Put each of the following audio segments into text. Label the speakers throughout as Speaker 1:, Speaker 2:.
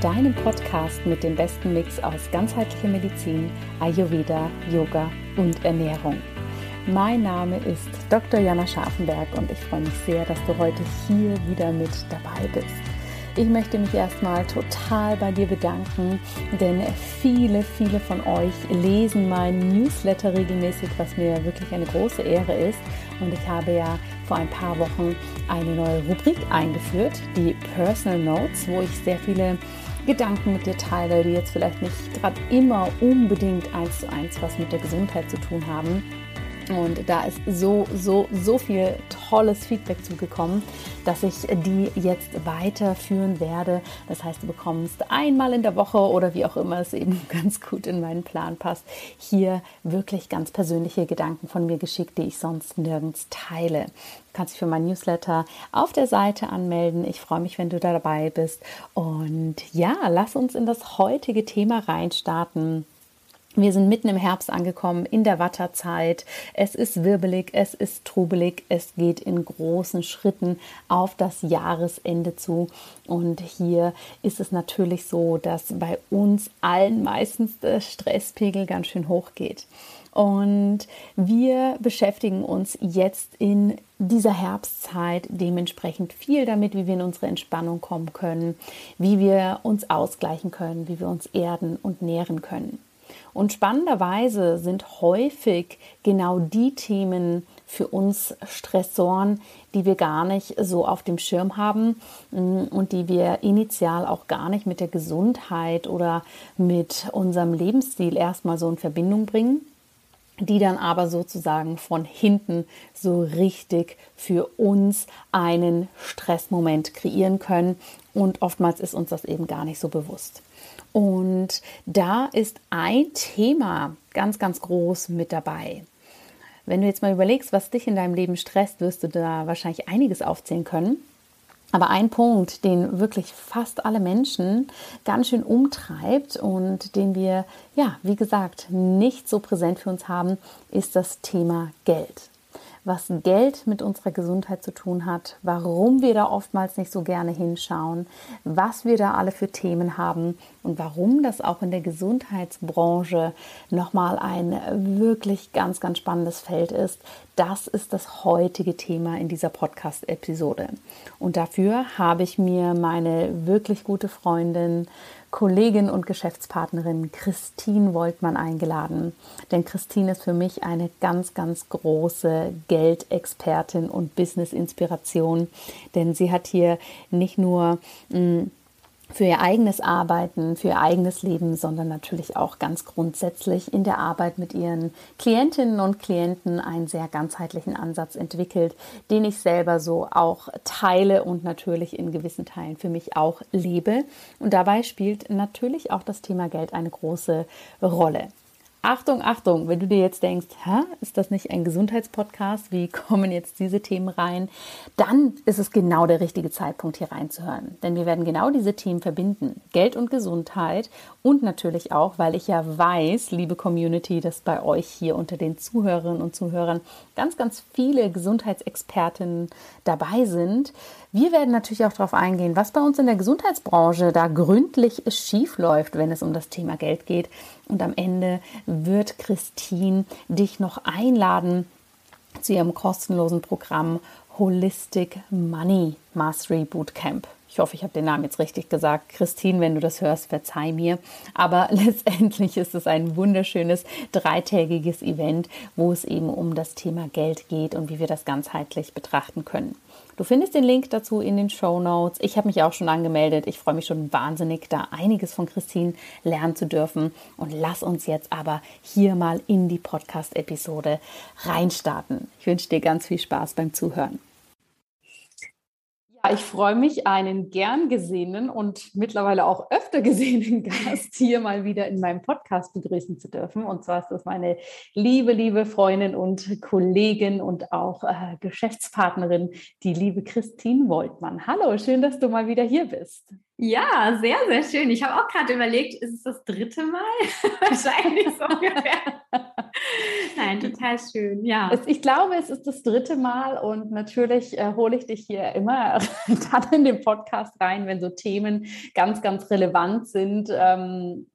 Speaker 1: deinem Podcast mit dem besten Mix aus ganzheitlicher Medizin, Ayurveda, Yoga und Ernährung. Mein Name ist Dr. Jana Scharfenberg und ich freue mich sehr, dass du heute hier wieder mit dabei bist. Ich möchte mich erstmal total bei dir bedanken, denn viele, viele von euch lesen mein Newsletter regelmäßig, was mir wirklich eine große Ehre ist. Und ich habe ja vor ein paar Wochen eine neue Rubrik eingeführt, die Personal Notes, wo ich sehr viele Gedanken mit dir teile, die jetzt vielleicht nicht gerade immer unbedingt eins zu eins was mit der Gesundheit zu tun haben. Und da ist so, so, so viel tolles Feedback zugekommen, dass ich die jetzt weiterführen werde. Das heißt, du bekommst einmal in der Woche oder wie auch immer es eben ganz gut in meinen Plan passt, hier wirklich ganz persönliche Gedanken von mir geschickt, die ich sonst nirgends teile. Du kannst dich für mein Newsletter auf der Seite anmelden. Ich freue mich, wenn du da dabei bist. Und ja, lass uns in das heutige Thema reinstarten. Wir sind mitten im Herbst angekommen, in der Watterzeit. Es ist wirbelig, es ist trubelig, es geht in großen Schritten auf das Jahresende zu. Und hier ist es natürlich so, dass bei uns allen meistens der Stresspegel ganz schön hoch geht. Und wir beschäftigen uns jetzt in dieser Herbstzeit dementsprechend viel damit, wie wir in unsere Entspannung kommen können, wie wir uns ausgleichen können, wie wir uns erden und nähren können. Und spannenderweise sind häufig genau die Themen für uns Stressoren, die wir gar nicht so auf dem Schirm haben mm, und die wir initial auch gar nicht mit der Gesundheit oder mit unserem Lebensstil erstmal so in Verbindung bringen die dann aber sozusagen von hinten so richtig für uns einen Stressmoment kreieren können. Und oftmals ist uns das eben gar nicht so bewusst. Und da ist ein Thema ganz, ganz groß mit dabei. Wenn du jetzt mal überlegst, was dich in deinem Leben stresst, wirst du da wahrscheinlich einiges aufzählen können. Aber ein Punkt, den wirklich fast alle Menschen ganz schön umtreibt und den wir, ja, wie gesagt, nicht so präsent für uns haben, ist das Thema Geld was Geld mit unserer Gesundheit zu tun hat, warum wir da oftmals nicht so gerne hinschauen, was wir da alle für Themen haben und warum das auch in der Gesundheitsbranche nochmal ein wirklich ganz, ganz spannendes Feld ist. Das ist das heutige Thema in dieser Podcast-Episode. Und dafür habe ich mir meine wirklich gute Freundin Kollegin und Geschäftspartnerin Christine Woltmann eingeladen. Denn Christine ist für mich eine ganz, ganz große Geldexpertin und Business-Inspiration. Denn sie hat hier nicht nur mh, hm, für ihr eigenes Arbeiten, für ihr eigenes Leben, sondern natürlich auch ganz grundsätzlich in der Arbeit mit ihren Klientinnen und Klienten einen sehr ganzheitlichen Ansatz entwickelt, den ich selber so auch teile und natürlich in gewissen Teilen für mich auch lebe. Und dabei spielt natürlich auch das Thema Geld eine große Rolle. Achtung, Achtung, wenn du dir jetzt denkst, Hä, ist das nicht ein Gesundheitspodcast? Wie kommen jetzt diese Themen rein? Dann ist es genau der richtige Zeitpunkt, hier reinzuhören. Denn wir werden genau diese Themen verbinden. Geld und Gesundheit und natürlich auch, weil ich ja weiß, liebe Community, dass bei euch hier unter den Zuhörerinnen und Zuhörern ganz, ganz viele Gesundheitsexpertinnen dabei sind. Wir werden natürlich auch darauf eingehen, was bei uns in der Gesundheitsbranche da gründlich schief läuft, wenn es um das Thema Geld geht. Und am Ende wird Christine dich noch einladen zu ihrem kostenlosen Programm Holistic Money Mastery Bootcamp. Ich hoffe, ich habe den Namen jetzt richtig gesagt. Christine, wenn du das hörst, verzeih mir. Aber letztendlich ist es ein wunderschönes dreitägiges Event, wo es eben um das Thema Geld geht und wie wir das ganzheitlich betrachten können. Du findest den Link dazu in den Show Notes. Ich habe mich auch schon angemeldet. Ich freue mich schon wahnsinnig, da einiges von Christine lernen zu dürfen. Und lass uns jetzt aber hier mal in die Podcast-Episode reinstarten. Ich wünsche dir ganz viel Spaß beim Zuhören. Ja, ich freue mich, einen gern gesehenen und mittlerweile auch öfter gesehenen Gast hier mal wieder in meinem Podcast begrüßen zu dürfen. Und zwar ist das meine liebe, liebe Freundin und Kollegin und auch äh, Geschäftspartnerin, die liebe Christine Woltmann. Hallo, schön, dass du mal wieder hier bist.
Speaker 2: Ja, sehr, sehr schön. Ich habe auch gerade überlegt, ist es das dritte Mal? Wahrscheinlich so ungefähr. Nein, total schön, ja.
Speaker 1: Ich glaube, es ist das dritte Mal und natürlich äh, hole ich dich hier immer dann in den Podcast rein, wenn so Themen ganz, ganz relevant sind. Ähm,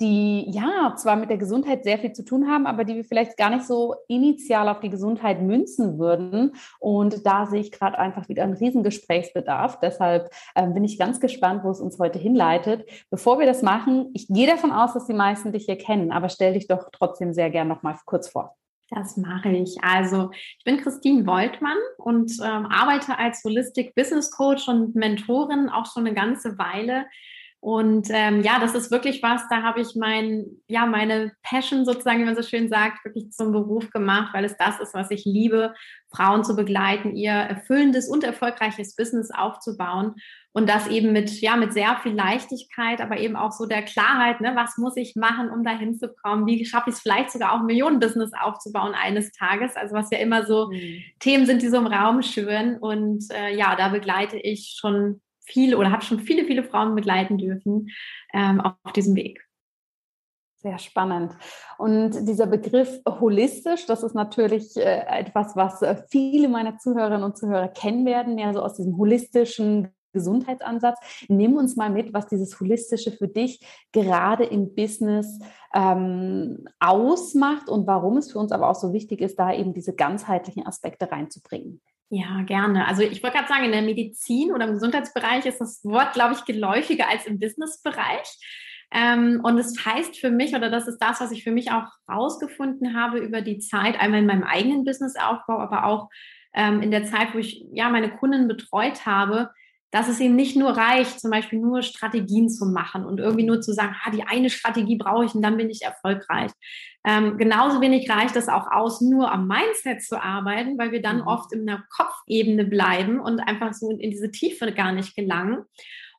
Speaker 1: die ja zwar mit der Gesundheit sehr viel zu tun haben, aber die wir vielleicht gar nicht so initial auf die Gesundheit münzen würden. Und da sehe ich gerade einfach wieder einen Riesengesprächsbedarf. Deshalb äh, bin ich ganz gespannt, wo es uns heute hinleitet. Bevor wir das machen, ich gehe davon aus, dass die meisten dich hier kennen, aber stell dich doch trotzdem sehr gern noch mal kurz vor.
Speaker 2: Das mache ich. Also ich bin Christine Woltmann und ähm, arbeite als Holistic Business Coach und Mentorin auch schon eine ganze Weile und ähm, ja, das ist wirklich was, da habe ich mein, ja, meine Passion sozusagen, wie man so schön sagt, wirklich zum Beruf gemacht, weil es das ist, was ich liebe, Frauen zu begleiten, ihr erfüllendes und erfolgreiches Business aufzubauen. Und das eben mit, ja, mit sehr viel Leichtigkeit, aber eben auch so der Klarheit, ne, was muss ich machen, um dahin zu kommen? Wie schaffe ich es vielleicht sogar auch ein Millionenbusiness aufzubauen eines Tages? Also was ja immer so mhm. Themen sind, die so im Raum schwören. Und äh, ja, da begleite ich schon viele oder habe schon viele, viele Frauen begleiten dürfen ähm, auf diesem Weg.
Speaker 1: Sehr spannend. Und dieser Begriff holistisch, das ist natürlich äh, etwas, was äh, viele meiner Zuhörerinnen und Zuhörer kennen werden, mehr so aus diesem holistischen Gesundheitsansatz. Nimm uns mal mit, was dieses Holistische für dich gerade im Business ähm, ausmacht und warum es für uns aber auch so wichtig ist, da eben diese ganzheitlichen Aspekte reinzubringen.
Speaker 2: Ja, gerne. Also ich wollte gerade sagen, in der Medizin oder im Gesundheitsbereich ist das Wort, glaube ich, geläufiger als im Businessbereich. Ähm, und es heißt für mich, oder das ist das, was ich für mich auch rausgefunden habe über die Zeit, einmal in meinem eigenen Businessaufbau, aber auch ähm, in der Zeit, wo ich ja meine Kunden betreut habe, dass es eben nicht nur reicht, zum Beispiel nur Strategien zu machen und irgendwie nur zu sagen, ah, die eine Strategie brauche ich und dann bin ich erfolgreich. Ähm, genauso wenig reicht es auch aus, nur am Mindset zu arbeiten, weil wir dann mhm. oft in der Kopfebene bleiben und einfach so in, diese Tiefe gar nicht gelangen.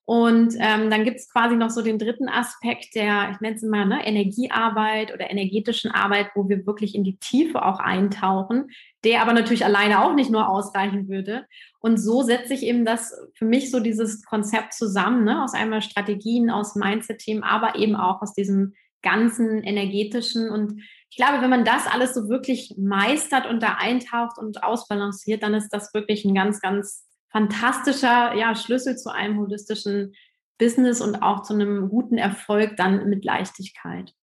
Speaker 2: Und ähm, dann gibt es quasi noch so den dritten Aspekt der, ich nenne es mal, ne, Energiearbeit oder energetischen Arbeit, wo wir wirklich in die Tiefe auch eintauchen, der aber natürlich alleine auch nicht nur ausreichen würde. Und so setze ich eben das für mich so dieses Konzept zusammen, ne, aus einmal Strategien, aus Mindset-Themen, aber eben auch aus diesem ganzen energetischen. Und ich glaube, wenn man das alles so wirklich meistert und da eintaucht und ausbalanciert, dann ist das wirklich ein ganz, ganz fantastischer ja, Schlüssel zu einem holistischen Business und auch zu einem guten Erfolg dann mit Leichtigkeit.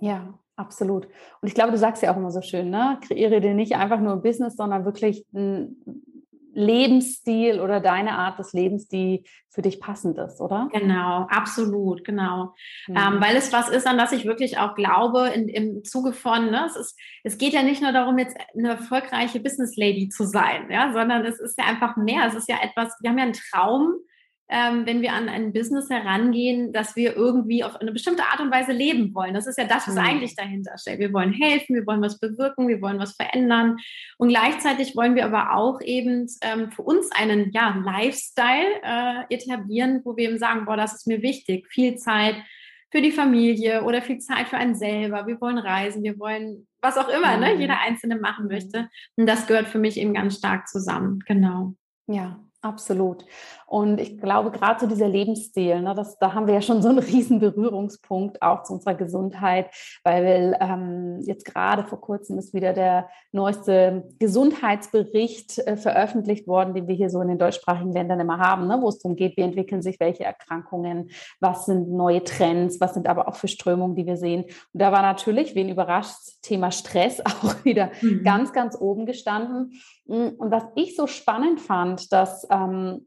Speaker 1: Ja, absolut. Und ich glaube, du sagst ja auch immer so schön, ne? Kreiere dir nicht einfach nur ein Business, sondern wirklich ein Lebensstil oder deine Art des Lebens, die für dich passend ist, oder?
Speaker 2: Genau, absolut, genau. Mhm. Ähm, weil es was ist, an das ich wirklich auch glaube, in, im Zuge von, ne, es, ist, es geht ja nicht nur darum, jetzt eine erfolgreiche Business Lady zu sein, ja, sondern es ist ja einfach mehr. Es ist ja etwas, wir haben ja einen Traum, ähm, wenn wir an ein Business herangehen, dass wir irgendwie auf eine bestimmte Art und Weise leben wollen. Das ist ja das, was mhm. eigentlich dahinter steht. Wir wollen helfen, wir wollen was bewirken, wir wollen was verändern. Und gleichzeitig wollen wir aber auch eben ähm, für uns einen ja, Lifestyle äh, etablieren, wo wir eben sagen, boah, das ist mir wichtig. Viel Zeit für die Familie oder viel Zeit für einen selber. Wir wollen reisen, wir wollen was auch immer, ne, mhm. ne, jeder Einzelne machen möchte. Und das gehört für mich eben ganz stark zusammen. Genau.
Speaker 1: Ja, Absolut. Und ich glaube, gerade so dieser Lebensstil, ne, das, da haben wir ja schon so einen riesen Berührungspunkt auch zu unserer Gesundheit, weil ähm, jetzt gerade vor kurzem ist wieder der neueste Gesundheitsbericht äh, veröffentlicht worden, den wir hier so in den deutschsprachigen Ländern immer haben, ne, wo es darum geht, wie entwickeln sich welche Erkrankungen, was sind neue Trends, was sind aber auch für Strömungen, die wir sehen. Und da war natürlich, wen überrascht, Thema Stress auch wieder mhm. ganz, ganz oben gestanden. Mm, und was ich so spannend fand, dass ähm,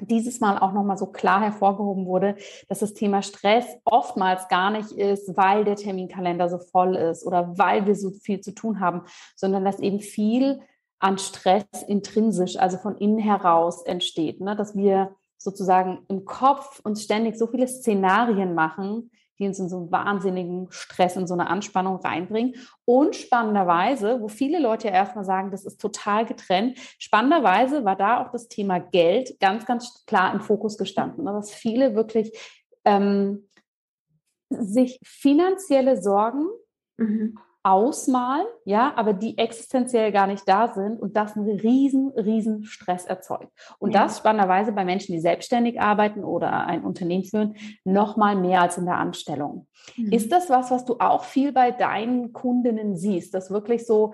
Speaker 1: dieses Mal auch nochmal so klar hervorgehoben wurde, dass das Thema Stress oftmals gar nicht ist, weil der Terminkalender so voll ist oder weil wir so viel zu tun haben, sondern dass eben viel an Stress intrinsisch, also von innen heraus entsteht, ne? dass wir sozusagen im Kopf uns ständig so viele Szenarien machen, die uns in so einen wahnsinnigen Stress, in so eine Anspannung reinbringen. Und spannenderweise, wo viele Leute ja erstmal sagen, das ist total getrennt, spannenderweise war da auch das Thema Geld ganz, ganz klar im Fokus gestanden. Ne? Dass viele wirklich ähm, sich finanzielle Sorgen mhm ausmalen, ja, aber die existenziell gar nicht da sind und das einen riesen, riesen Stress erzeugt. Und ja. das spannenderweise bei Menschen, die selbstständig arbeiten oder ein Unternehmen führen, noch mal mehr als in der Anstellung. Mhm. Ist das was, was du auch viel bei deinen Kundinnen siehst, dass wirklich so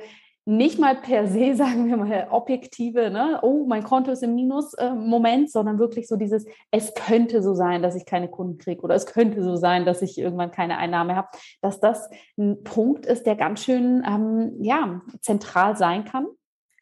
Speaker 1: nicht mal per se, sagen wir mal, objektive, ne, oh, mein Konto ist im Minus äh, sondern wirklich so dieses, es könnte so sein, dass ich keine Kunden kriege oder es könnte so sein, dass ich irgendwann keine Einnahme habe, dass das ein Punkt ist, der ganz schön ähm, ja, zentral sein kann.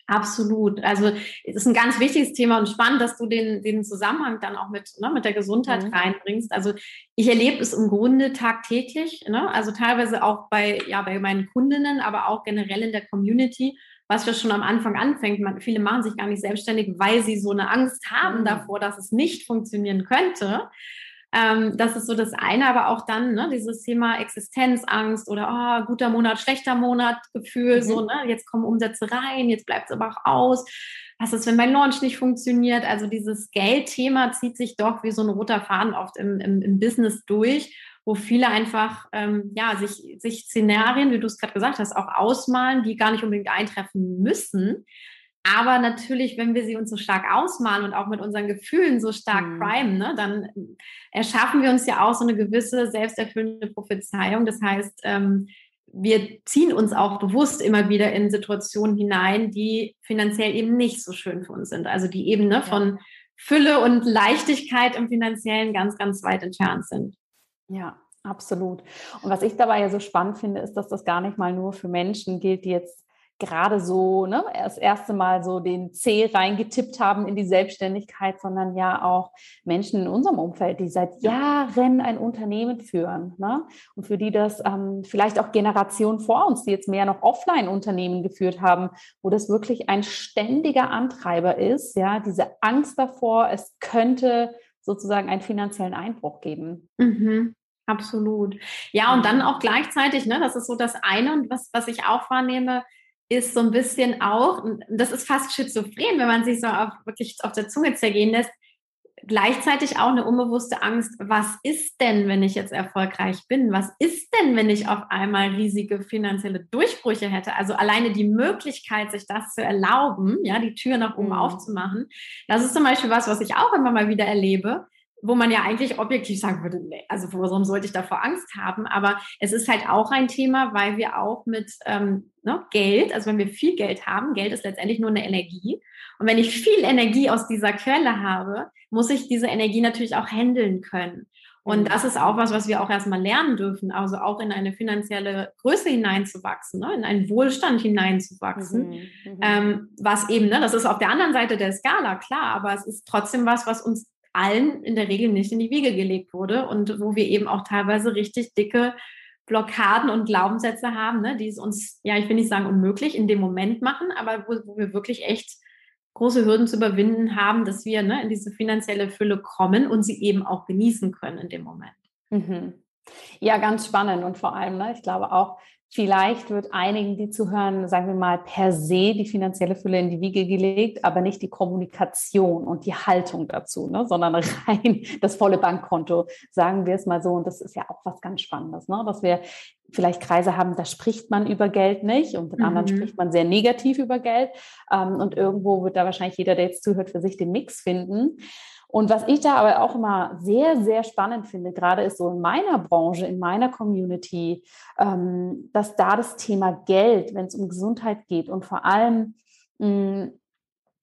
Speaker 2: Absolut. Also es ist ein ganz wichtiges Thema und spannend, dass du den, den Zusammenhang dann auch mit, ne, mit der Gesundheit mhm. reinbringst. Also ich erlebe es im Grunde tagtäglich, ne? also teilweise auch bei, ja, bei meinen Kundinnen, aber auch generell in der Community, was ja schon am Anfang anfängt. Man, viele machen sich gar nicht selbstständig, weil sie so eine Angst haben mhm. davor, dass es nicht funktionieren könnte. Ähm, das ist so das eine, aber auch dann ne, dieses Thema Existenzangst oder oh, guter Monat, schlechter Monat Gefühl, mhm. so, ne, jetzt kommen Umsätze rein, jetzt bleibt es aber auch aus. Was ist, wenn mein Launch nicht funktioniert? Also dieses Geldthema zieht sich doch wie so ein roter Faden oft im, im, im Business durch, wo viele einfach ähm, ja, sich, sich Szenarien, wie du es gerade gesagt hast, auch ausmalen, die gar nicht unbedingt eintreffen müssen, aber natürlich, wenn wir sie uns so stark ausmalen und auch mit unseren Gefühlen so stark mhm. primen, ne, dann erschaffen wir uns ja auch so eine gewisse selbsterfüllende Prophezeiung. Das heißt, ähm, wir ziehen uns auch bewusst immer wieder in Situationen hinein, die finanziell eben nicht so schön für uns sind. Also die eben ne, von Fülle und Leichtigkeit im finanziellen ganz, ganz weit entfernt sind.
Speaker 1: Ja, absolut. Und was ich dabei ja so spannend finde, ist, dass das gar nicht mal nur für Menschen gilt, die jetzt gerade so ne, das erste Mal so den C reingetippt haben in die Selbstständigkeit, sondern ja auch Menschen in unserem Umfeld, die seit Jahren ein Unternehmen führen ne? und für die das ähm, vielleicht auch Generationen vor uns, die jetzt mehr noch Offline-Unternehmen geführt haben, wo das wirklich ein ständiger Antreiber ist, ja, diese Angst davor, es könnte sozusagen einen finanziellen Einbruch geben.
Speaker 2: Mhm. Absolut. Ja, und dann auch gleichzeitig, ne, das ist so das eine, und was, was ich auch wahrnehme, ist so ein bisschen auch, das ist fast schizophren, wenn man sich so auf, wirklich auf der Zunge zergehen lässt, gleichzeitig auch eine unbewusste Angst, was ist denn, wenn ich jetzt erfolgreich bin? Was ist denn, wenn ich auf einmal riesige finanzielle Durchbrüche hätte? Also alleine die Möglichkeit, sich das zu erlauben, ja, die Tür nach oben mhm. aufzumachen, das ist zum Beispiel was, was ich auch immer mal wieder erlebe, wo man ja eigentlich objektiv sagen würde, nee, also warum sollte ich davor Angst haben? Aber es ist halt auch ein Thema, weil wir auch mit ähm, ne, Geld, also wenn wir viel Geld haben, Geld ist letztendlich nur eine Energie. Und wenn ich viel Energie aus dieser Quelle habe, muss ich diese Energie natürlich auch handeln können. Und mhm. das ist auch was, was wir auch erstmal lernen dürfen, also auch in eine finanzielle Größe hineinzuwachsen, ne? in einen Wohlstand hineinzuwachsen. Mhm, mhm. Ähm, was eben, ne, das ist auf der anderen Seite der Skala, klar, aber es ist trotzdem was, was uns allen in der Regel nicht in die Wiege gelegt wurde und wo wir eben auch teilweise richtig dicke Blockaden und Glaubenssätze haben, ne, die es uns, ja, ich will nicht sagen unmöglich in dem Moment machen, aber wo, wo wir wirklich echt große Hürden zu überwinden haben, dass wir ne, in diese finanzielle Fülle kommen und sie eben auch genießen können in dem Moment.
Speaker 1: Mhm. Ja, ganz spannend und vor allem, ne, ich glaube auch, Vielleicht wird einigen, die zuhören, sagen wir mal, per se die finanzielle Fülle in die Wiege gelegt, aber nicht die Kommunikation und die Haltung dazu, ne? sondern rein das volle Bankkonto, sagen wir es mal so. Und das ist ja auch was ganz Spannendes, ne? dass wir vielleicht Kreise haben, da spricht man über Geld nicht und in mhm. anderen spricht man sehr negativ über Geld. Ähm, und irgendwo wird da wahrscheinlich jeder, der jetzt zuhört, für sich den Mix finden. Und was ich da aber auch immer sehr, sehr spannend finde, gerade ist so in meiner Branche, in meiner Community, ähm, dass da das Thema Geld, wenn es um Gesundheit geht und vor allem mh,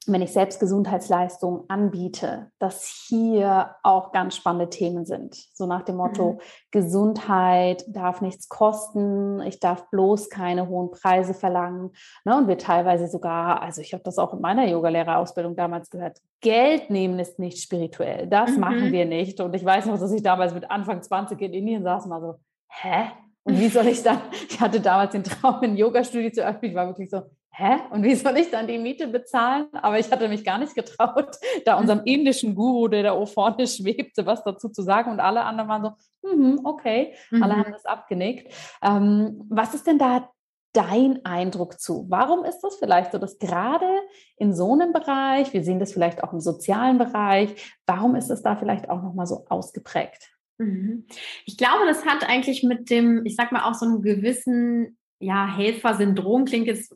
Speaker 1: wenn ich selbst Gesundheitsleistungen anbiete, dass hier auch ganz spannende Themen sind. So nach dem Motto, mhm. Gesundheit darf nichts kosten, ich darf bloß keine hohen Preise verlangen. Ne? Und wir teilweise sogar, also ich habe das auch in meiner Yogalehrerausbildung damals gehört, Geld nehmen ist nicht spirituell. Das mhm. machen wir nicht. Und ich weiß noch, dass ich damals mit Anfang 20 in Indien saß und mal so, hä? Und wie soll ich dann, ich hatte damals den Traum, ein Yoga-Studio zu öffnen. Ich war wirklich so, hä? Und wie soll ich dann die Miete bezahlen? Aber ich hatte mich gar nicht getraut, da unserem indischen Guru, der da vorne schwebte, was dazu zu sagen. Und alle anderen waren so, mhm, okay, mhm. alle haben das abgenickt. Ähm, was ist denn da dein Eindruck zu? Warum ist das vielleicht so, dass gerade in so einem Bereich, wir sehen das vielleicht auch im sozialen Bereich, warum ist es da vielleicht auch nochmal so ausgeprägt?
Speaker 2: Mhm. Ich glaube, das hat eigentlich mit dem, ich sag mal, auch so einem gewissen ja, Helfersyndrom klingt jetzt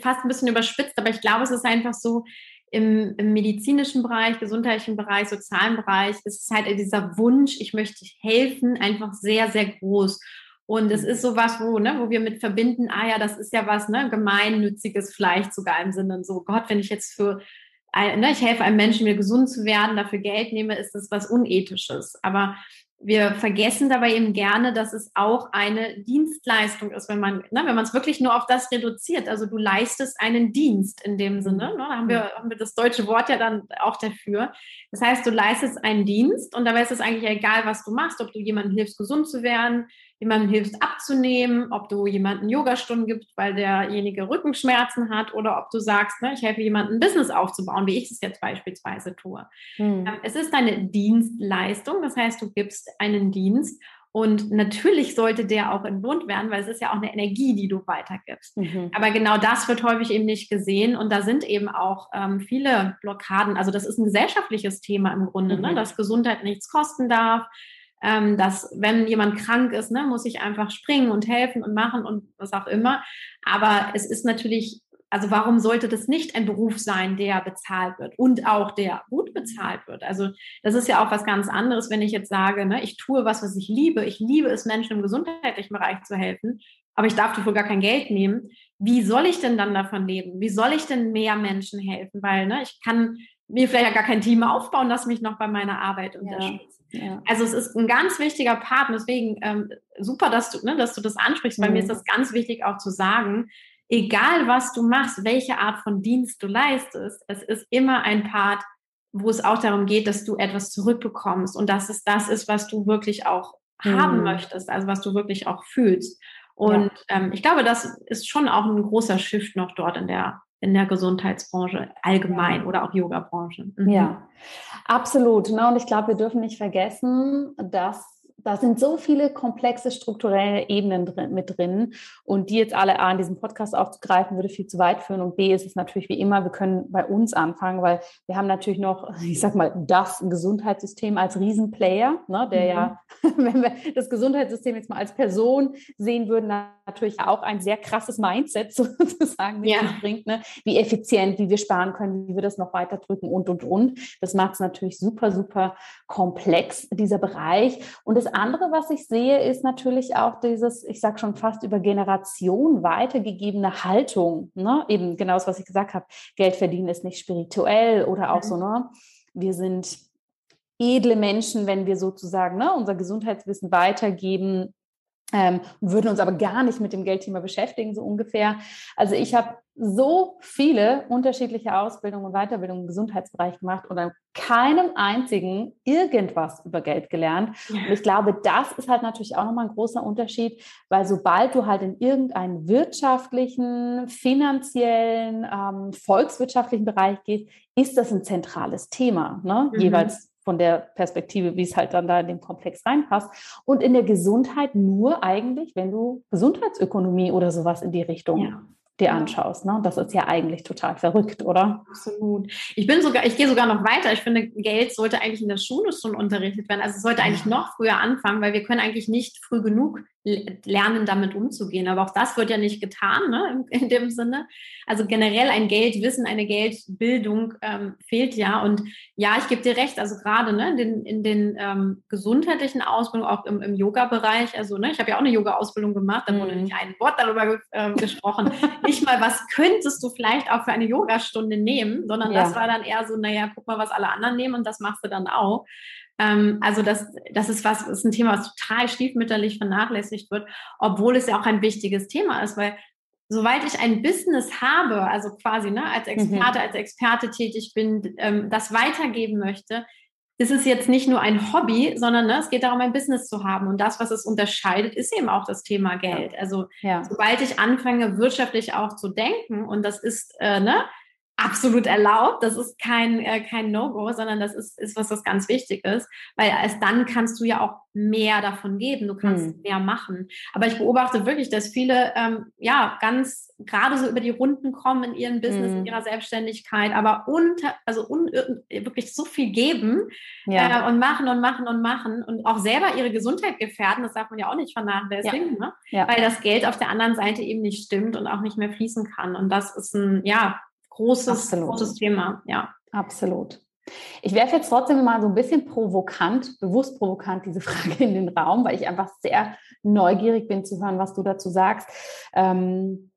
Speaker 2: fast ein bisschen überspitzt, aber ich glaube, es ist einfach so, im, im, medizinischen Bereich, gesundheitlichen Bereich, sozialen Bereich ist es halt dieser Wunsch, ich möchte helfen, einfach sehr, sehr groß. Und es ist sowas, wo, ne, wo wir mit verbinden, ah ja, das ist ja was, ne, gemeinnütziges vielleicht sogar im Sinne so, Gott, wenn ich jetzt für, ne, ich helfe einem Menschen, mir gesund zu werden, dafür Geld nehme, ist das was Unethisches. Aber wir vergessen dabei eben gerne, dass es auch eine Dienstleistung ist, wenn man, ne, wenn man es wirklich nur auf das reduziert. Also du leistest einen Dienst in dem Sinne. Ne? Da haben wir, haben wir das deutsche Wort ja dann auch dafür. Das heißt, du leistest einen Dienst und dabei ist es eigentlich egal, was du machst, ob du jemandem hilfst, gesund zu werden, jemandem hilfst abzunehmen, ob du jemanden Yogastunden gibst, weil derjenige Rückenschmerzen hat oder ob du sagst, ne, ich helfe jemandem ein Business aufzubauen, wie ich es jetzt beispielsweise tue. Hm. Es ist eine Dienstleistung, das heißt, du gibst einen Dienst und natürlich sollte der auch entlohnt werden, weil es ist ja auch eine Energie, die du weitergibst. Mhm. Aber genau das wird häufig eben nicht gesehen. Und da sind eben auch ähm, viele Blockaden. Also das ist ein gesellschaftliches Thema im Grunde, ne, mhm. ne? dass Gesundheit nichts kosten darf, ähm, dass wenn jemand krank ist, ne, muss ich einfach springen und helfen und machen und was auch immer. Aber es ist natürlich, also warum sollte das nicht ein Beruf sein, der bezahlt wird und auch der gut bezahlt wird? Also das ist ja auch was ganz anderes, wenn ich jetzt sage, ne, ich tue was, was ich liebe. Ich liebe es, Menschen im gesundheitlichen Bereich zu helfen, aber ich darf dafür gar kein Geld nehmen. Wie soll ich denn dann davon leben? Wie soll ich denn mehr Menschen helfen? Weil ne, ich kann mir vielleicht ja gar kein Team aufbauen, das mich noch bei meiner Arbeit unterstützt. Ja, ja. Also es ist ein ganz wichtiger Part. deswegen ähm, super, dass du, ne, dass du das ansprichst. Bei mhm. mir ist das ganz wichtig auch zu sagen, egal was du machst, welche Art von Dienst du leistest, es ist immer ein Part, wo es auch darum geht, dass du etwas zurückbekommst und dass es das ist, was du wirklich auch mhm. haben möchtest, also was du wirklich auch fühlst. Und ja. ähm, ich glaube, das ist schon auch ein großer Shift noch dort in der in der Gesundheitsbranche allgemein oder auch Yoga-Branche.
Speaker 1: Mhm. Ja, absolut. Ne? Und ich glaube, wir dürfen nicht vergessen, dass da sind so viele komplexe strukturelle Ebenen drin, mit drin. Und die jetzt alle A in diesem Podcast aufzugreifen, würde viel zu weit führen. Und B ist es natürlich wie immer, wir können bei uns anfangen, weil wir haben natürlich noch, ich sag mal, das Gesundheitssystem als Riesenplayer, ne, der mhm. ja, wenn wir das Gesundheitssystem jetzt mal als Person sehen würden, natürlich auch ein sehr krasses Mindset sozusagen mit ja. bringt, ne? wie effizient, wie wir sparen können, wie wir das noch weiter drücken und, und, und. Das macht es natürlich super, super komplex, dieser Bereich. Und das andere, was ich sehe, ist natürlich auch dieses, ich sage schon fast über Generation weitergegebene Haltung. Ne? Eben genau das, was ich gesagt habe. Geld verdienen ist nicht spirituell oder auch mhm. so, ne? Wir sind edle Menschen, wenn wir sozusagen ne, unser Gesundheitswissen weitergeben, ähm, würden uns aber gar nicht mit dem Geldthema beschäftigen, so ungefähr. Also ich habe so viele unterschiedliche Ausbildungen und Weiterbildungen im Gesundheitsbereich gemacht und an keinem einzigen irgendwas über Geld gelernt. Und ich glaube, das ist halt natürlich auch nochmal ein großer Unterschied, weil sobald du halt in irgendeinen wirtschaftlichen, finanziellen, ähm, volkswirtschaftlichen Bereich gehst, ist das ein zentrales Thema, ne? Mhm. jeweils von der Perspektive, wie es halt dann da in den Komplex reinpasst. Und in der Gesundheit nur eigentlich, wenn du Gesundheitsökonomie oder sowas in die Richtung ja dir anschaust. Ne? Das ist ja eigentlich total verrückt, oder?
Speaker 2: Absolut. Ich bin sogar, ich gehe sogar noch weiter. Ich finde, Geld sollte eigentlich in der Schule schon unterrichtet werden. Also es sollte eigentlich noch früher anfangen, weil wir können eigentlich nicht früh genug lernen, damit umzugehen. Aber auch das wird ja nicht getan, ne, in, in dem Sinne. Also generell ein Geldwissen, eine Geldbildung ähm, fehlt ja. Und ja, ich gebe dir recht, also gerade ne, in den, in den ähm, gesundheitlichen Ausbildungen, auch im, im Yoga-Bereich, also ne, ich habe ja auch eine Yoga-Ausbildung gemacht, da wurde mhm. nicht ein Wort darüber äh, gesprochen. nicht mal, was könntest du vielleicht auch für eine Yogastunde nehmen, sondern ja. das war dann eher so, naja, guck mal, was alle anderen nehmen und das machst du dann auch. Ähm, also das, das ist was, ist ein Thema, was total stiefmütterlich vernachlässigt wird, obwohl es ja auch ein wichtiges Thema ist, weil Soweit ich ein Business habe, also quasi ne, als Experte, mhm. als Experte tätig bin, ähm, das weitergeben möchte, ist es jetzt nicht nur ein Hobby, sondern ne, es geht darum, ein Business zu haben. Und das, was es unterscheidet, ist eben auch das Thema Geld. Also ja. sobald ich anfange, wirtschaftlich auch zu denken, und das ist äh, ne, absolut erlaubt. Das ist kein, äh, kein No-Go, sondern das ist, ist was, was ganz wichtig ist, weil erst dann kannst du ja auch mehr davon geben, du kannst hm. mehr machen. Aber ich beobachte wirklich, dass viele ähm, ja ganz gerade so über die Runden kommen in ihrem Business, hm. in ihrer Selbstständigkeit, aber unter, also un, wirklich so viel geben ja. äh, und machen und machen und machen und auch selber ihre Gesundheit gefährden, das darf man ja auch nicht vernachlässigen, ja. Ne? Ja. weil das Geld auf der anderen Seite eben nicht stimmt und auch nicht mehr fließen kann. Und das ist ein, ja, großes, großes Thema, ja.
Speaker 1: Absolut. Ich werfe jetzt trotzdem mal so ein bisschen provokant, bewusst provokant diese Frage in den Raum, weil ich einfach sehr neugierig bin zu hören, was du dazu sagst. Ähm,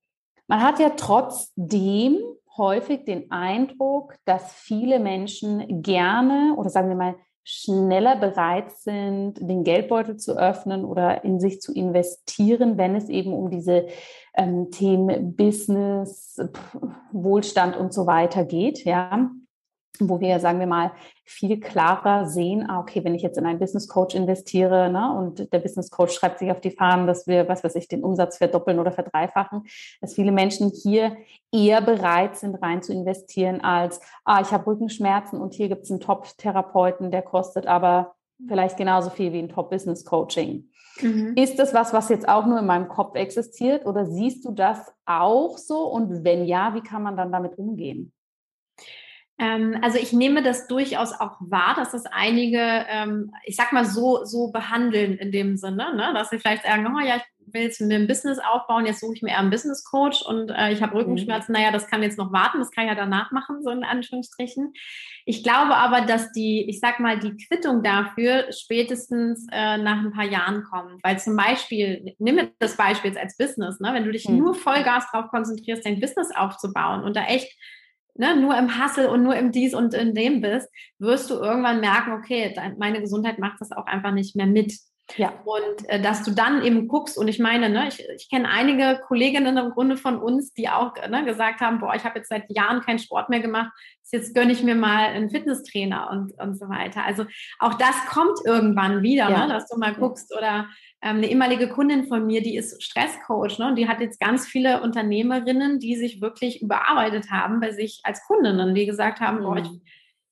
Speaker 1: man hat ja trotzdem häufig den Eindruck, dass viele Menschen gerne oder sagen wir mal schneller bereit sind, den Geldbeutel zu öffnen oder in sich zu investieren, wenn es eben um diese ähm, Themen Business, Wohlstand und so weiter geht, ja wo wir, sagen wir mal, viel klarer sehen, ah, okay, wenn ich jetzt in einen Business Coach investiere ne, und der Business Coach schreibt sich auf die Fahnen, dass wir, was weiß ich, den Umsatz verdoppeln oder verdreifachen, dass viele Menschen hier eher bereit sind, rein zu investieren, als, ah, ich habe Rückenschmerzen und hier gibt es einen Top-Therapeuten, der kostet aber vielleicht genauso viel wie ein Top-Business Coaching. Mhm. Ist das was, was jetzt auch nur in meinem Kopf existiert oder siehst du das auch so? Und wenn ja, wie kann man dann damit umgehen?
Speaker 2: Ähm, also ich nehme das durchaus auch wahr, dass das einige, ähm, ich sag mal so, so behandeln in dem Sinne, ne? dass sie vielleicht sagen, oh ja, ich will jetzt mir ein Business aufbauen, jetzt suche ich mir eher einen Business Coach und äh, ich habe mhm. Rückenschmerzen, naja, das kann jetzt noch warten, das kann ich ja danach machen, so in Anführungsstrichen. Ich glaube aber, dass die, ich sag mal, die Quittung dafür spätestens äh, nach ein paar Jahren kommt. Weil zum Beispiel, nimm das Beispiel jetzt als Business, ne? wenn du dich mhm. nur Vollgas darauf konzentrierst, dein Business aufzubauen und da echt ne, nur im Hassel und nur im Dies und in dem bist, wirst du irgendwann merken, okay, meine Gesundheit macht das auch einfach nicht mehr mit. Ja. Und äh, dass du dann eben guckst, und ich meine, ne, ich, ich kenne einige Kolleginnen im Grunde von uns, die auch ne, gesagt haben, boah, ich habe jetzt seit Jahren keinen Sport mehr gemacht, jetzt gönne ich mir mal einen Fitnesstrainer und, und so weiter. Also auch das kommt irgendwann wieder, ja. ne, dass du mal guckst oder eine ehemalige Kundin von mir, die ist Stresscoach, ne? Und die hat jetzt ganz viele Unternehmerinnen, die sich wirklich überarbeitet haben bei sich als Kundinnen, die gesagt haben, mhm. boah, ich,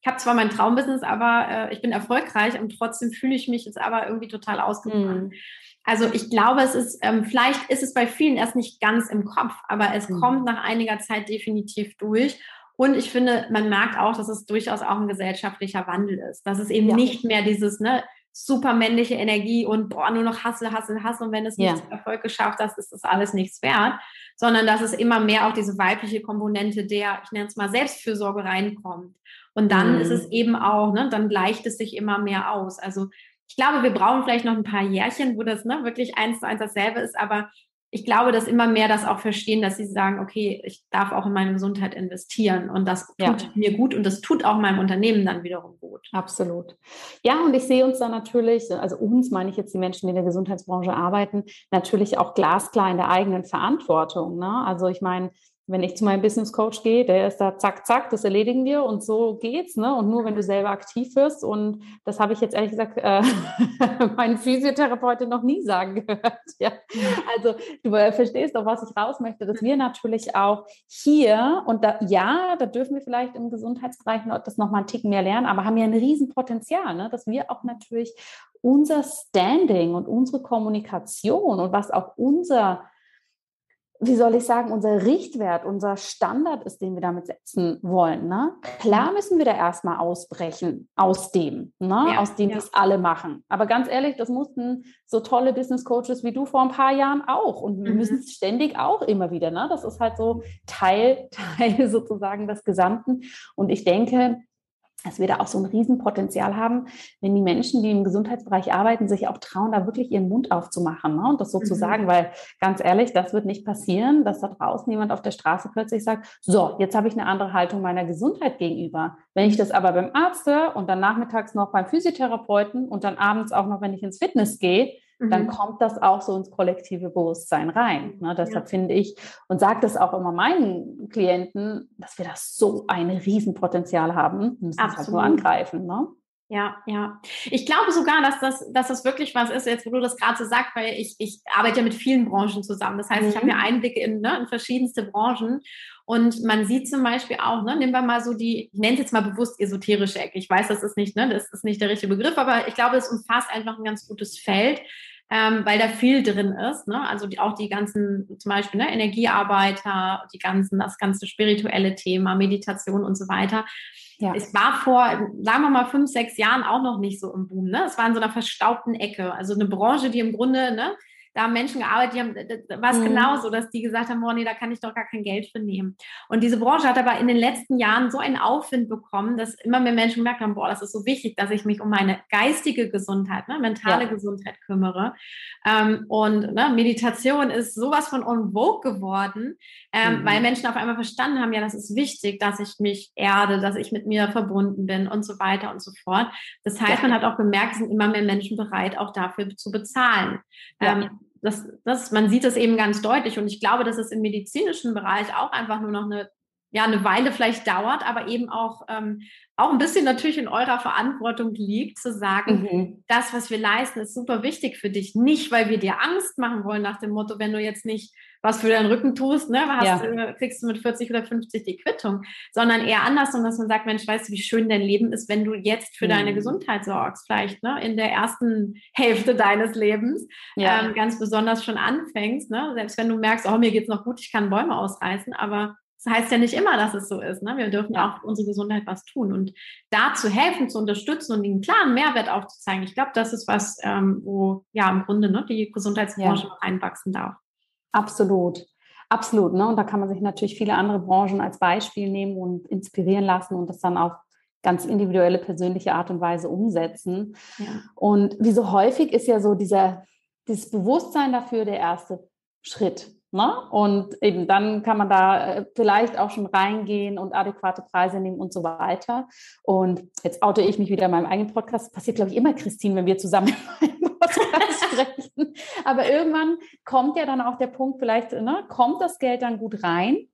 Speaker 2: ich habe zwar mein Traumbusiness, aber äh, ich bin erfolgreich und trotzdem fühle ich mich jetzt aber irgendwie total ausgebrannt. Mhm. Also ich glaube, es ist, ähm, vielleicht ist es bei vielen erst nicht ganz im Kopf, aber es mhm. kommt nach einiger Zeit definitiv durch. Und ich finde, man merkt auch, dass es durchaus auch ein gesellschaftlicher Wandel ist. Dass es eben ja. nicht mehr dieses, ne, super männliche Energie und boah, nur noch Hassel, Hassel, Hassel und wenn es nicht ja. zum Erfolg geschafft hast, ist das alles nichts wert, sondern dass es immer mehr auch diese weibliche Komponente der, ich nenne es mal Selbstfürsorge reinkommt. Und dann mhm. ist es eben auch, ne, dann gleicht es sich immer mehr aus. Also ich glaube, wir brauchen vielleicht noch ein paar Jährchen, wo das ne, wirklich eins zu eins dasselbe ist, aber ich glaube, dass immer mehr das auch verstehen, dass sie sagen, okay, ich darf auch in meine Gesundheit investieren und das tut ja. mir gut und das tut auch meinem Unternehmen dann wiederum gut.
Speaker 1: Absolut. Ja, und ich sehe uns da natürlich, also uns meine ich jetzt die Menschen, die in der Gesundheitsbranche arbeiten, natürlich auch glasklar in der eigenen Verantwortung. Ne? Also ich meine, wenn ich zu meinem Business Coach gehe, der ist da zack, zack, das erledigen wir und so geht's. Ne? Und nur wenn du selber aktiv wirst, und das habe ich jetzt ehrlich gesagt äh, meinen Physiotherapeutin noch nie sagen gehört. Ja? Also du äh, verstehst doch, was ich raus möchte, dass wir natürlich auch hier, und da, ja, da dürfen wir vielleicht im Gesundheitsbereich noch, das nochmal einen Tick mehr lernen, aber haben ja ein Riesenpotenzial, ne? dass wir auch natürlich unser Standing und unsere Kommunikation und was auch unser wie soll ich sagen, unser Richtwert, unser Standard ist, den wir damit setzen wollen. Ne? Klar müssen wir da erstmal ausbrechen aus dem, ne? Ja, aus dem, ja. es alle machen. Aber ganz ehrlich, das mussten so tolle Business Coaches wie du vor ein paar Jahren auch. Und wir mhm. müssen es ständig auch immer wieder. Ne? Das ist halt so Teil, Teil sozusagen des Gesamten. Und ich denke, dass wir da auch so ein Riesenpotenzial haben, wenn die Menschen, die im Gesundheitsbereich arbeiten, sich auch trauen, da wirklich ihren Mund aufzumachen ne? und das so mhm. zu sagen, weil ganz ehrlich, das wird nicht passieren, dass da draußen jemand auf der Straße plötzlich sagt, so, jetzt habe ich eine andere Haltung meiner Gesundheit gegenüber. Wenn ich das aber beim Arzt höre und dann nachmittags noch beim Physiotherapeuten und dann abends auch noch, wenn ich ins Fitness gehe, mhm. dann kommt das auch so ins kollektive Bewusstsein rein. Ne? Deshalb ja. finde ich und sage das auch immer meinen Klienten, dass wir das so ein Riesenpotenzial haben. Wir müssen es halt nur angreifen. Ne?
Speaker 2: Ja, ja. Ich glaube sogar, dass das, dass das wirklich was ist, jetzt wo du das gerade so sagst, weil ich, ich arbeite ja mit vielen Branchen zusammen. Das heißt, mhm. ich habe ja Einblicke in, ne, in verschiedenste Branchen. Und man sieht zum Beispiel auch, ne, nehmen wir mal so die, ich nenne es jetzt mal bewusst esoterische Ecke. Ich weiß, das ist nicht, ne, das ist nicht der richtige Begriff, aber ich glaube, es umfasst einfach ein ganz gutes Feld, ähm, weil da viel drin ist. Ne? Also die, auch die ganzen, zum Beispiel ne, Energiearbeiter, die ganzen, das ganze spirituelle Thema, Meditation und so weiter. Ja. Es war vor, sagen wir mal, fünf, sechs Jahren auch noch nicht so im Boom. Ne? Es war in so einer verstaubten Ecke. Also eine Branche, die im Grunde ne, da haben Menschen gearbeitet, die haben, war es mhm. genauso, dass die gesagt haben, oh nee, da kann ich doch gar kein Geld für nehmen. Und diese Branche hat aber in den letzten Jahren so einen Aufwind bekommen, dass immer mehr Menschen gemerkt haben, boah, das ist so wichtig, dass ich mich um meine geistige Gesundheit, ne, mentale ja. Gesundheit kümmere. Ähm, und ne, Meditation ist sowas von on vogue geworden, ähm, mhm. weil Menschen auf einmal verstanden haben, ja, das ist wichtig, dass ich mich erde, dass ich mit mir verbunden bin und so weiter und so fort. Das heißt, ja. man hat auch gemerkt, sind immer mehr Menschen bereit, auch dafür zu bezahlen. Ja. Ähm, das, das, man sieht das eben ganz deutlich. Und ich glaube, dass es im medizinischen Bereich auch einfach nur noch eine, ja, eine Weile vielleicht dauert, aber eben auch, ähm, auch ein bisschen natürlich in eurer Verantwortung liegt, zu sagen, mhm. das, was wir leisten, ist super wichtig für dich. Nicht, weil wir dir Angst machen wollen nach dem Motto, wenn du jetzt nicht was für deinen Rücken tust, ne, hast, ja. kriegst du mit 40 oder 50 die Quittung, sondern eher andersrum, dass man sagt, Mensch, weißt du, wie schön dein Leben ist, wenn du jetzt für mhm. deine Gesundheit sorgst, vielleicht ne, in der ersten Hälfte deines Lebens ja. ähm, ganz besonders schon anfängst, ne, selbst wenn du merkst, oh, mir geht's noch gut, ich kann Bäume ausreißen, aber das heißt ja nicht immer, dass es so ist. Ne? Wir dürfen ja auch für unsere Gesundheit was tun. Und da zu helfen, zu unterstützen und den klaren Mehrwert aufzuzeigen, ich glaube, das ist was, ähm, wo ja im Grunde ne, die Gesundheitsbranche ja. einwachsen darf.
Speaker 1: Absolut. Absolut. Ne? Und da kann man sich natürlich viele andere Branchen als Beispiel nehmen und inspirieren lassen und das dann auf ganz individuelle, persönliche Art und Weise umsetzen. Ja. Und wie so häufig ist ja so dieser, dieses Bewusstsein dafür der erste Schritt. Ne? Und eben dann kann man da äh, vielleicht auch schon reingehen und adäquate Preise nehmen und so weiter. Und jetzt oute ich mich wieder in meinem eigenen Podcast. Das passiert, glaube ich, immer, Christine, wenn wir zusammen in meinem Podcast sprechen. Aber irgendwann kommt ja dann auch der Punkt, vielleicht ne, kommt das Geld dann gut rein.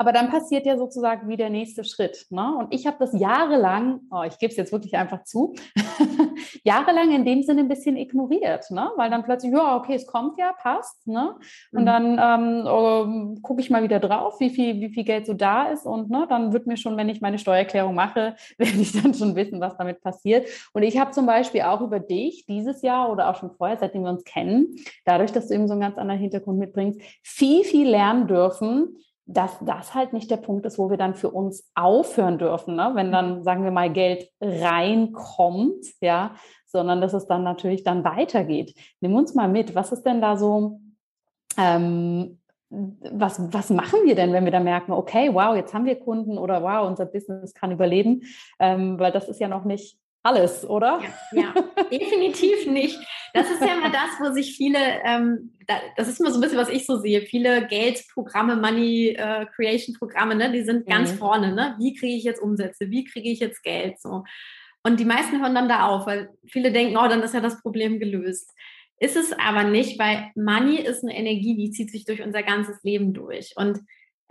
Speaker 1: Aber dann passiert ja sozusagen wie der nächste Schritt. Ne? Und ich habe das jahrelang, oh, ich gebe es jetzt wirklich einfach zu, jahrelang in dem Sinne ein bisschen ignoriert, ne? weil dann plötzlich, ja, okay, es kommt ja, passt. Ne? Und mhm. dann ähm, ähm, gucke ich mal wieder drauf, wie viel, wie viel Geld so da ist. Und ne, dann wird mir schon, wenn ich meine Steuererklärung mache, werde ich dann schon wissen, was damit passiert. Und ich habe zum Beispiel auch über dich dieses Jahr oder auch schon vorher, seitdem wir uns kennen, dadurch, dass du eben so einen ganz anderen Hintergrund mitbringst, viel, viel lernen dürfen, dass das halt nicht der Punkt ist, wo wir dann für uns aufhören dürfen, ne? wenn dann, sagen wir mal, Geld reinkommt, ja, sondern dass es dann natürlich dann weitergeht. Nimm uns mal mit, was ist denn da so, ähm, was, was machen wir denn, wenn wir da merken, okay, wow, jetzt haben wir Kunden oder wow, unser Business kann überleben, ähm, weil das ist ja noch nicht alles, oder?
Speaker 2: Ja, ja, definitiv nicht. Das ist ja immer das, wo sich viele, ähm, das ist immer so ein bisschen, was ich so sehe, viele Geldprogramme, Money äh, Creation Programme, ne, die sind ganz mhm. vorne, ne? Wie kriege ich jetzt Umsätze? Wie kriege ich jetzt Geld? So. Und die meisten hören dann da auf, weil viele denken, oh, dann ist ja das Problem gelöst. Ist es aber nicht, weil Money ist eine Energie, die zieht sich durch unser ganzes Leben durch. Und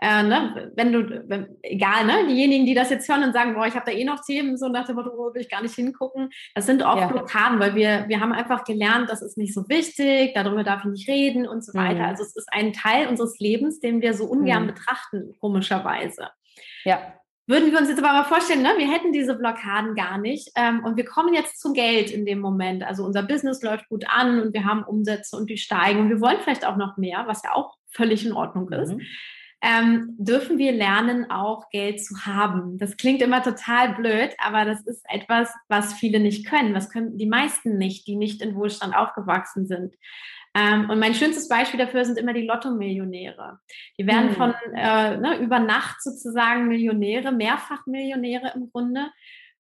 Speaker 2: äh, ne, wenn du, wenn, egal, ne, diejenigen, die das jetzt hören und sagen, boah, ich habe da eh noch Themen, so nach dem Motto, wo will ich gar nicht hingucken, das sind oft ja. Blockaden, weil wir, wir haben einfach gelernt, das ist nicht so wichtig, darüber darf ich nicht reden und so weiter. Mhm. Also es ist ein Teil unseres Lebens, den wir so ungern mhm. betrachten, komischerweise. Ja. Würden wir uns jetzt aber mal vorstellen, ne, wir hätten diese Blockaden gar nicht ähm, und wir kommen jetzt zu Geld in dem Moment. Also unser Business läuft gut an und wir haben Umsätze und die steigen und wir wollen vielleicht auch noch mehr, was ja auch völlig in Ordnung ist. Mhm ähm, dürfen wir lernen, auch Geld zu haben. Das klingt immer total blöd, aber das ist etwas, was viele nicht können. Was können die meisten nicht, die nicht in Wohlstand aufgewachsen sind. Ähm, und mein schönstes Beispiel dafür sind immer die Lotto-Millionäre. Die werden mhm. von äh, ne, über Nacht sozusagen Millionäre, mehrfach Millionäre im Grunde.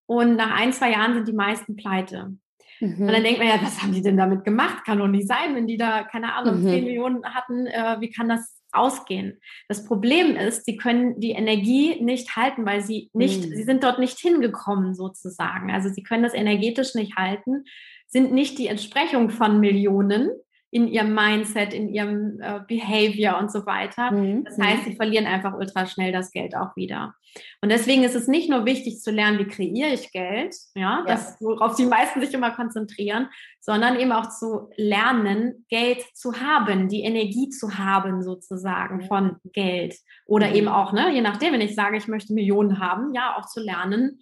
Speaker 2: Und nach ein, zwei Jahren sind die meisten pleite. Mhm. Und dann denkt man ja, was haben die denn damit gemacht? Kann doch nicht sein, wenn die da, keine Ahnung, mhm. 10 Millionen hatten, äh, wie kann das ausgehen. Das Problem ist, sie können die Energie nicht halten, weil sie nicht, mhm. sie sind dort nicht hingekommen sozusagen. Also sie können das energetisch nicht halten, sind nicht die Entsprechung von Millionen, in ihrem Mindset, in ihrem äh, Behavior und so weiter. Mhm. Das heißt, sie verlieren einfach ultra schnell das Geld auch wieder. Und deswegen ist es nicht nur wichtig zu lernen, wie kreiere ich Geld, ja, ja. das, worauf die meisten sich immer konzentrieren, sondern eben auch zu lernen, Geld zu haben, die Energie zu haben sozusagen von Geld. Oder mhm. eben auch, ne, je nachdem, wenn ich sage, ich möchte Millionen haben, ja, auch zu lernen,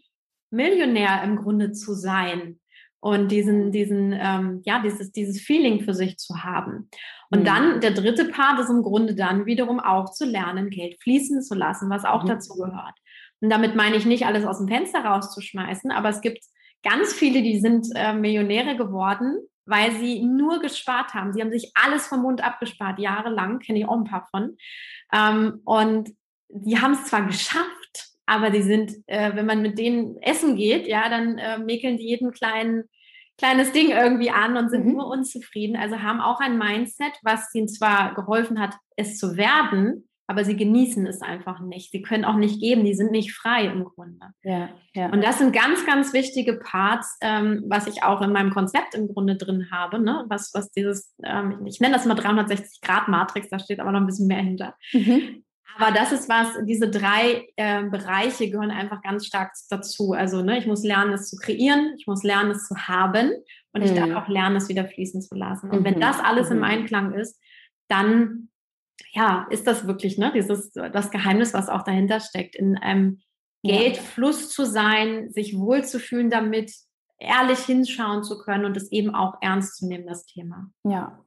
Speaker 2: Millionär im Grunde zu sein und diesen, diesen, ähm, ja, dieses, dieses Feeling für sich zu haben. Und mhm. dann der dritte Part ist im Grunde dann wiederum auch zu lernen, Geld fließen zu lassen, was auch mhm. dazu gehört. Und damit meine ich nicht alles aus dem Fenster rauszuschmeißen, aber es gibt ganz viele, die sind äh, Millionäre geworden, weil sie nur gespart haben. Sie haben sich alles vom Mund abgespart, jahrelang, kenne ich auch ein paar von. Ähm, und die haben es zwar geschafft, aber die sind, äh, wenn man mit denen essen geht, ja, dann äh, mäkeln die jeden kleinen kleines Ding irgendwie an und sind mhm. nur unzufrieden. Also haben auch ein Mindset, was ihnen zwar geholfen hat, es zu werden, aber sie genießen es einfach nicht. Sie können auch nicht geben, die sind nicht frei im Grunde. Ja, ja. Und das sind ganz, ganz wichtige Parts, ähm, was ich auch in meinem Konzept im Grunde drin habe, ne? was, was dieses, ähm, ich nenne das mal 360-Grad-Matrix, da steht aber noch ein bisschen mehr hinter. Mhm. Aber das ist was, diese drei äh, Bereiche gehören einfach ganz stark dazu. Also ne, ich muss lernen, es zu kreieren, ich muss lernen, es zu haben und ich darf mhm. auch lernen, es wieder fließen zu lassen. Und mhm. wenn das alles mhm. im Einklang ist, dann ja, ist das wirklich ne, dieses, das Geheimnis, was auch dahinter steckt, in einem Geldfluss zu sein, sich wohlzufühlen damit, ehrlich hinschauen zu können und es eben auch ernst zu nehmen, das Thema.
Speaker 1: Ja,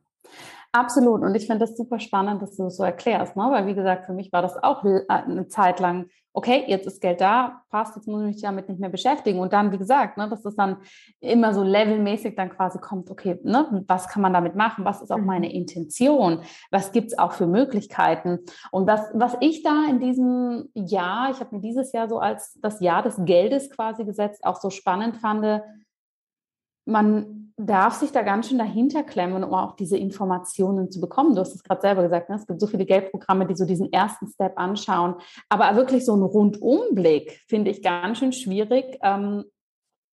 Speaker 1: Absolut. Und ich finde das super spannend, dass du das so erklärst, ne? weil wie gesagt, für mich war das auch äh, eine Zeit lang, okay, jetzt ist Geld da, passt, jetzt muss ich mich damit nicht mehr beschäftigen. Und dann, wie gesagt, ne, dass das dann immer so levelmäßig dann quasi kommt, okay, ne, was kann man damit machen? Was ist auch meine mhm. Intention? Was gibt es auch für Möglichkeiten? Und was, was ich da in diesem Jahr, ich habe mir dieses Jahr so als das Jahr des Geldes quasi gesetzt, auch so spannend fand, man darf sich da ganz schön dahinter klemmen, um auch diese Informationen zu bekommen. Du hast es gerade selber gesagt, ne? es gibt so viele Geldprogramme, die so diesen ersten Step anschauen. Aber wirklich so einen Rundumblick finde ich ganz schön schwierig. Ähm,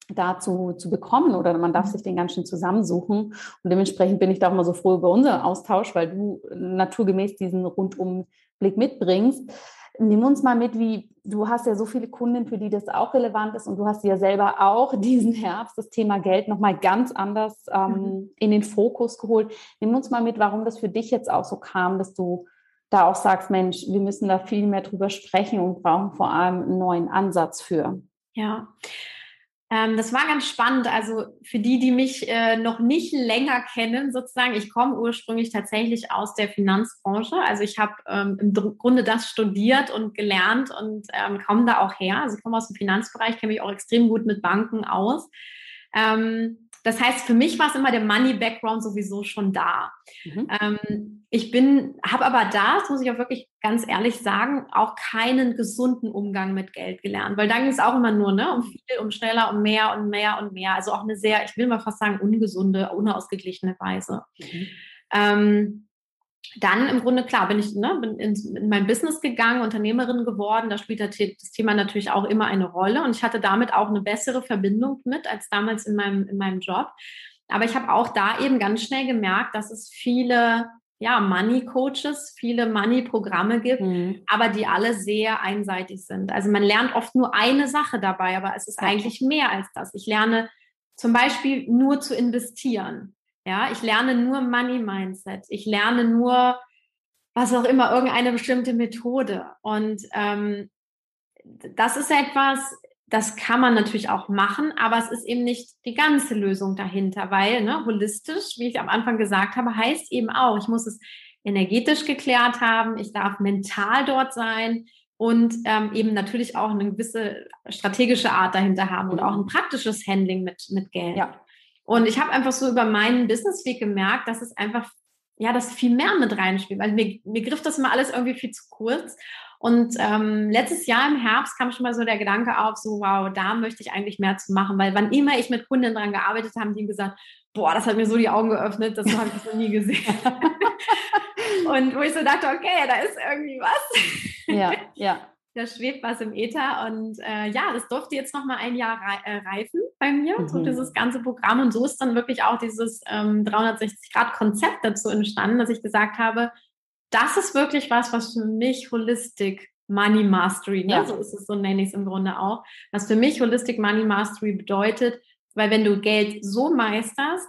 Speaker 1: dazu zu bekommen oder man darf sich den ganz schön zusammensuchen. Und dementsprechend bin ich da auch immer so froh über unseren Austausch, weil du naturgemäß diesen Rundumblick mitbringst. Nimm uns mal mit, wie du hast ja so viele Kunden, für die das auch relevant ist und du hast ja selber auch diesen Herbst das Thema Geld nochmal ganz anders ähm, mhm. in den Fokus geholt. Nimm uns mal mit, warum das für dich jetzt auch so kam, dass du da auch sagst, Mensch, wir müssen da viel mehr drüber sprechen und brauchen vor allem einen neuen Ansatz für.
Speaker 2: Ja, ähm, das war ganz spannend. Also für die, die mich äh, noch nicht länger kennen, sozusagen, ich komme ursprünglich tatsächlich aus der Finanzbranche. Also ich habe ähm, im Grunde das studiert und gelernt und ähm, komme da auch her. Also ich komme aus dem Finanzbereich, kenne mich auch extrem gut mit Banken aus. Ähm, das heißt, für mich war es immer der Money-Background sowieso schon da. Mhm. Ähm, ich bin, habe aber da, das muss ich auch wirklich ganz ehrlich sagen, auch keinen gesunden Umgang mit Geld gelernt, weil da ging es auch immer nur ne, um viel, um schneller, um mehr und mehr und mehr. Also auch eine sehr, ich will mal fast sagen, ungesunde, unausgeglichene Weise. Mhm. Ähm, dann im Grunde, klar, bin ich ne, bin in, in, mein Business gegangen, Unternehmerin geworden. Da spielt das Thema natürlich auch immer eine Rolle. Und ich hatte damit auch eine bessere Verbindung mit als damals in meinem, in meinem Job. Aber ich habe auch da eben ganz schnell gemerkt, dass es viele ja, Money-Coaches, viele Money-Programme gibt, mhm. aber die alle sehr einseitig sind. Also man lernt oft nur eine Sache dabei, aber es ist ja. eigentlich mehr als das. Ich lerne zum Beispiel nur zu investieren. Ja, ich lerne nur Money Mindset. Ich lerne nur, was auch immer, irgendeine bestimmte Methode. Und ähm, das ist etwas, das kann man natürlich auch machen, aber es ist eben nicht die ganze Lösung dahinter, weil ne, holistisch, wie ich am Anfang gesagt habe, heißt eben auch, ich muss es energetisch geklärt haben, ich darf mental dort sein und ähm, eben natürlich auch eine gewisse strategische Art dahinter haben und auch ein praktisches Handling mit, mit Geld. Ja. Und ich habe einfach so über meinen Businessweg gemerkt, dass es einfach, ja, das viel mehr mit reinspielt, weil mir, mir griff das immer alles irgendwie viel zu kurz. Und ähm, letztes Jahr im Herbst kam schon mal so der Gedanke auf, so wow, da möchte ich eigentlich mehr zu machen, weil wann immer ich mit Kunden dran gearbeitet habe, die haben gesagt, boah, das hat mir so die Augen geöffnet, das habe ich noch nie gesehen. und wo ich so dachte, okay, da ist irgendwie was.
Speaker 1: Ja, ja.
Speaker 2: Da schwebt was im Äther und äh, ja, das durfte jetzt noch mal ein Jahr äh, reifen bei mir, mhm. so dieses ganze Programm und so ist dann wirklich auch dieses ähm, 360-Grad-Konzept dazu entstanden, dass ich gesagt habe, das ist wirklich was, was für mich Holistic Money Mastery, ne? Ja. so ist es, so nenne ich es im Grunde auch, was für mich Holistic Money Mastery bedeutet, weil wenn du Geld so meisterst,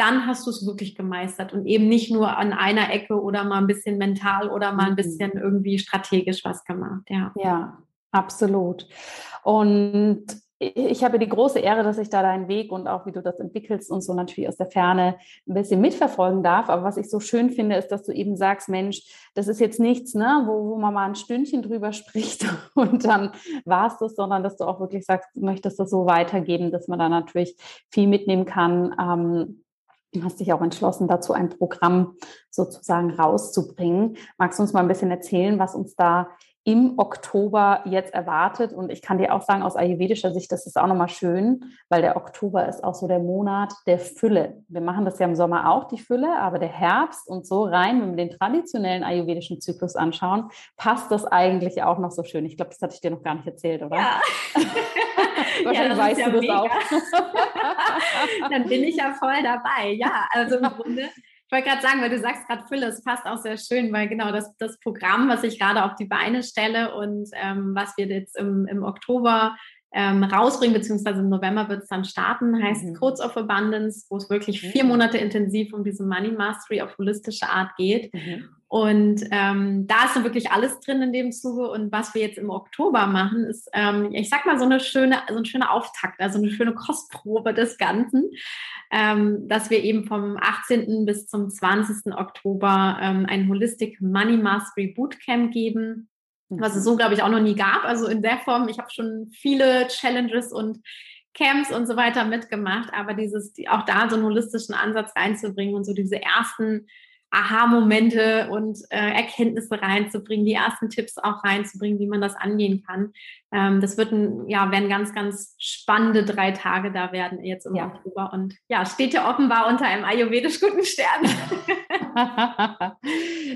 Speaker 2: dann hast du es wirklich gemeistert und eben nicht nur an einer Ecke oder mal ein bisschen mental oder mal ein mhm. bisschen irgendwie strategisch was gemacht, ja.
Speaker 1: Ja, absolut. Und ich habe die große Ehre, dass ich da deinen Weg und auch wie du das entwickelst und so natürlich aus der Ferne ein bisschen mitverfolgen darf. Aber was ich so schön finde, ist, dass du eben sagst, Mensch, das ist jetzt nichts, ne, wo, wo man mal ein Stündchen drüber spricht und dann war es das, sondern dass du auch wirklich sagst, du möchtest das so weitergeben, dass man da natürlich viel mitnehmen kann. Ähm, hast dich auch entschlossen, dazu ein Programm sozusagen rauszubringen. Magst du uns mal ein bisschen erzählen, was uns da im Oktober jetzt erwartet. Und ich kann dir auch sagen, aus ayurvedischer Sicht, das ist auch nochmal schön, weil der Oktober ist auch so der Monat der Fülle. Wir machen das ja im Sommer auch, die Fülle, aber der Herbst und so rein, wenn wir den traditionellen ayurvedischen Zyklus anschauen, passt das eigentlich auch noch so schön. Ich glaube, das hatte ich dir noch gar nicht erzählt, oder?
Speaker 2: Ja.
Speaker 1: Wahrscheinlich ja, weißt ja du das mega. auch.
Speaker 2: Dann bin ich ja voll dabei. Ja, also im Grunde ich wollte gerade sagen, weil du sagst gerade Fülle, es passt auch sehr schön, weil genau das, das Programm, was ich gerade auf die Beine stelle und ähm, was wir jetzt im, im Oktober ähm, rausbringen, beziehungsweise im November wird es dann starten, heißt mhm. Codes of Abundance, wo es wirklich vier mhm. Monate intensiv um diese Money Mastery auf holistische Art geht. Mhm. Und ähm, da ist dann wirklich alles drin in dem Zuge. Und was wir jetzt im Oktober machen, ist, ähm, ich sag mal, so eine schöne, so ein schöner Auftakt, also eine schöne Kostprobe des Ganzen, ähm, dass wir eben vom 18. bis zum 20. Oktober ähm, ein Holistic Money Mastery Bootcamp geben, was es mhm. so, glaube ich, auch noch nie gab. Also in der Form, ich habe schon viele Challenges und Camps und so weiter mitgemacht, aber dieses, auch da so einen holistischen Ansatz reinzubringen und so diese ersten Aha-Momente und äh, Erkenntnisse reinzubringen, die ersten Tipps auch reinzubringen, wie man das angehen kann. Ähm, das wird ein, ja, werden ganz, ganz spannende drei Tage da werden jetzt im ja. Oktober. Und ja, steht ja offenbar unter einem ayurvedisch guten Stern.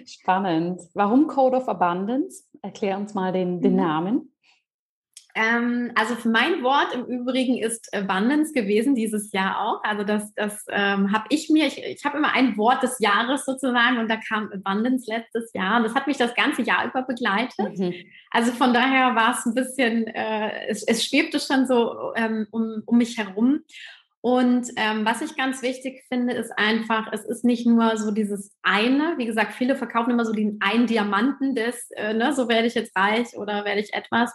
Speaker 1: Spannend. Warum Code of Abundance? Erklär uns mal den, den mhm. Namen.
Speaker 2: Ähm, also mein Wort im Übrigen ist Abundance gewesen dieses Jahr auch. Also das, das ähm, habe ich mir, ich, ich habe immer ein Wort des Jahres sozusagen und da kam Abundance letztes Jahr und das hat mich das ganze Jahr über begleitet. Mhm. Also von daher war es ein bisschen, äh, es, es schwebte schon so ähm, um, um mich herum. Und ähm, was ich ganz wichtig finde, ist einfach, es ist nicht nur so dieses eine. Wie gesagt, viele verkaufen immer so den einen Diamanten des, äh, ne, so werde ich jetzt reich oder werde ich etwas,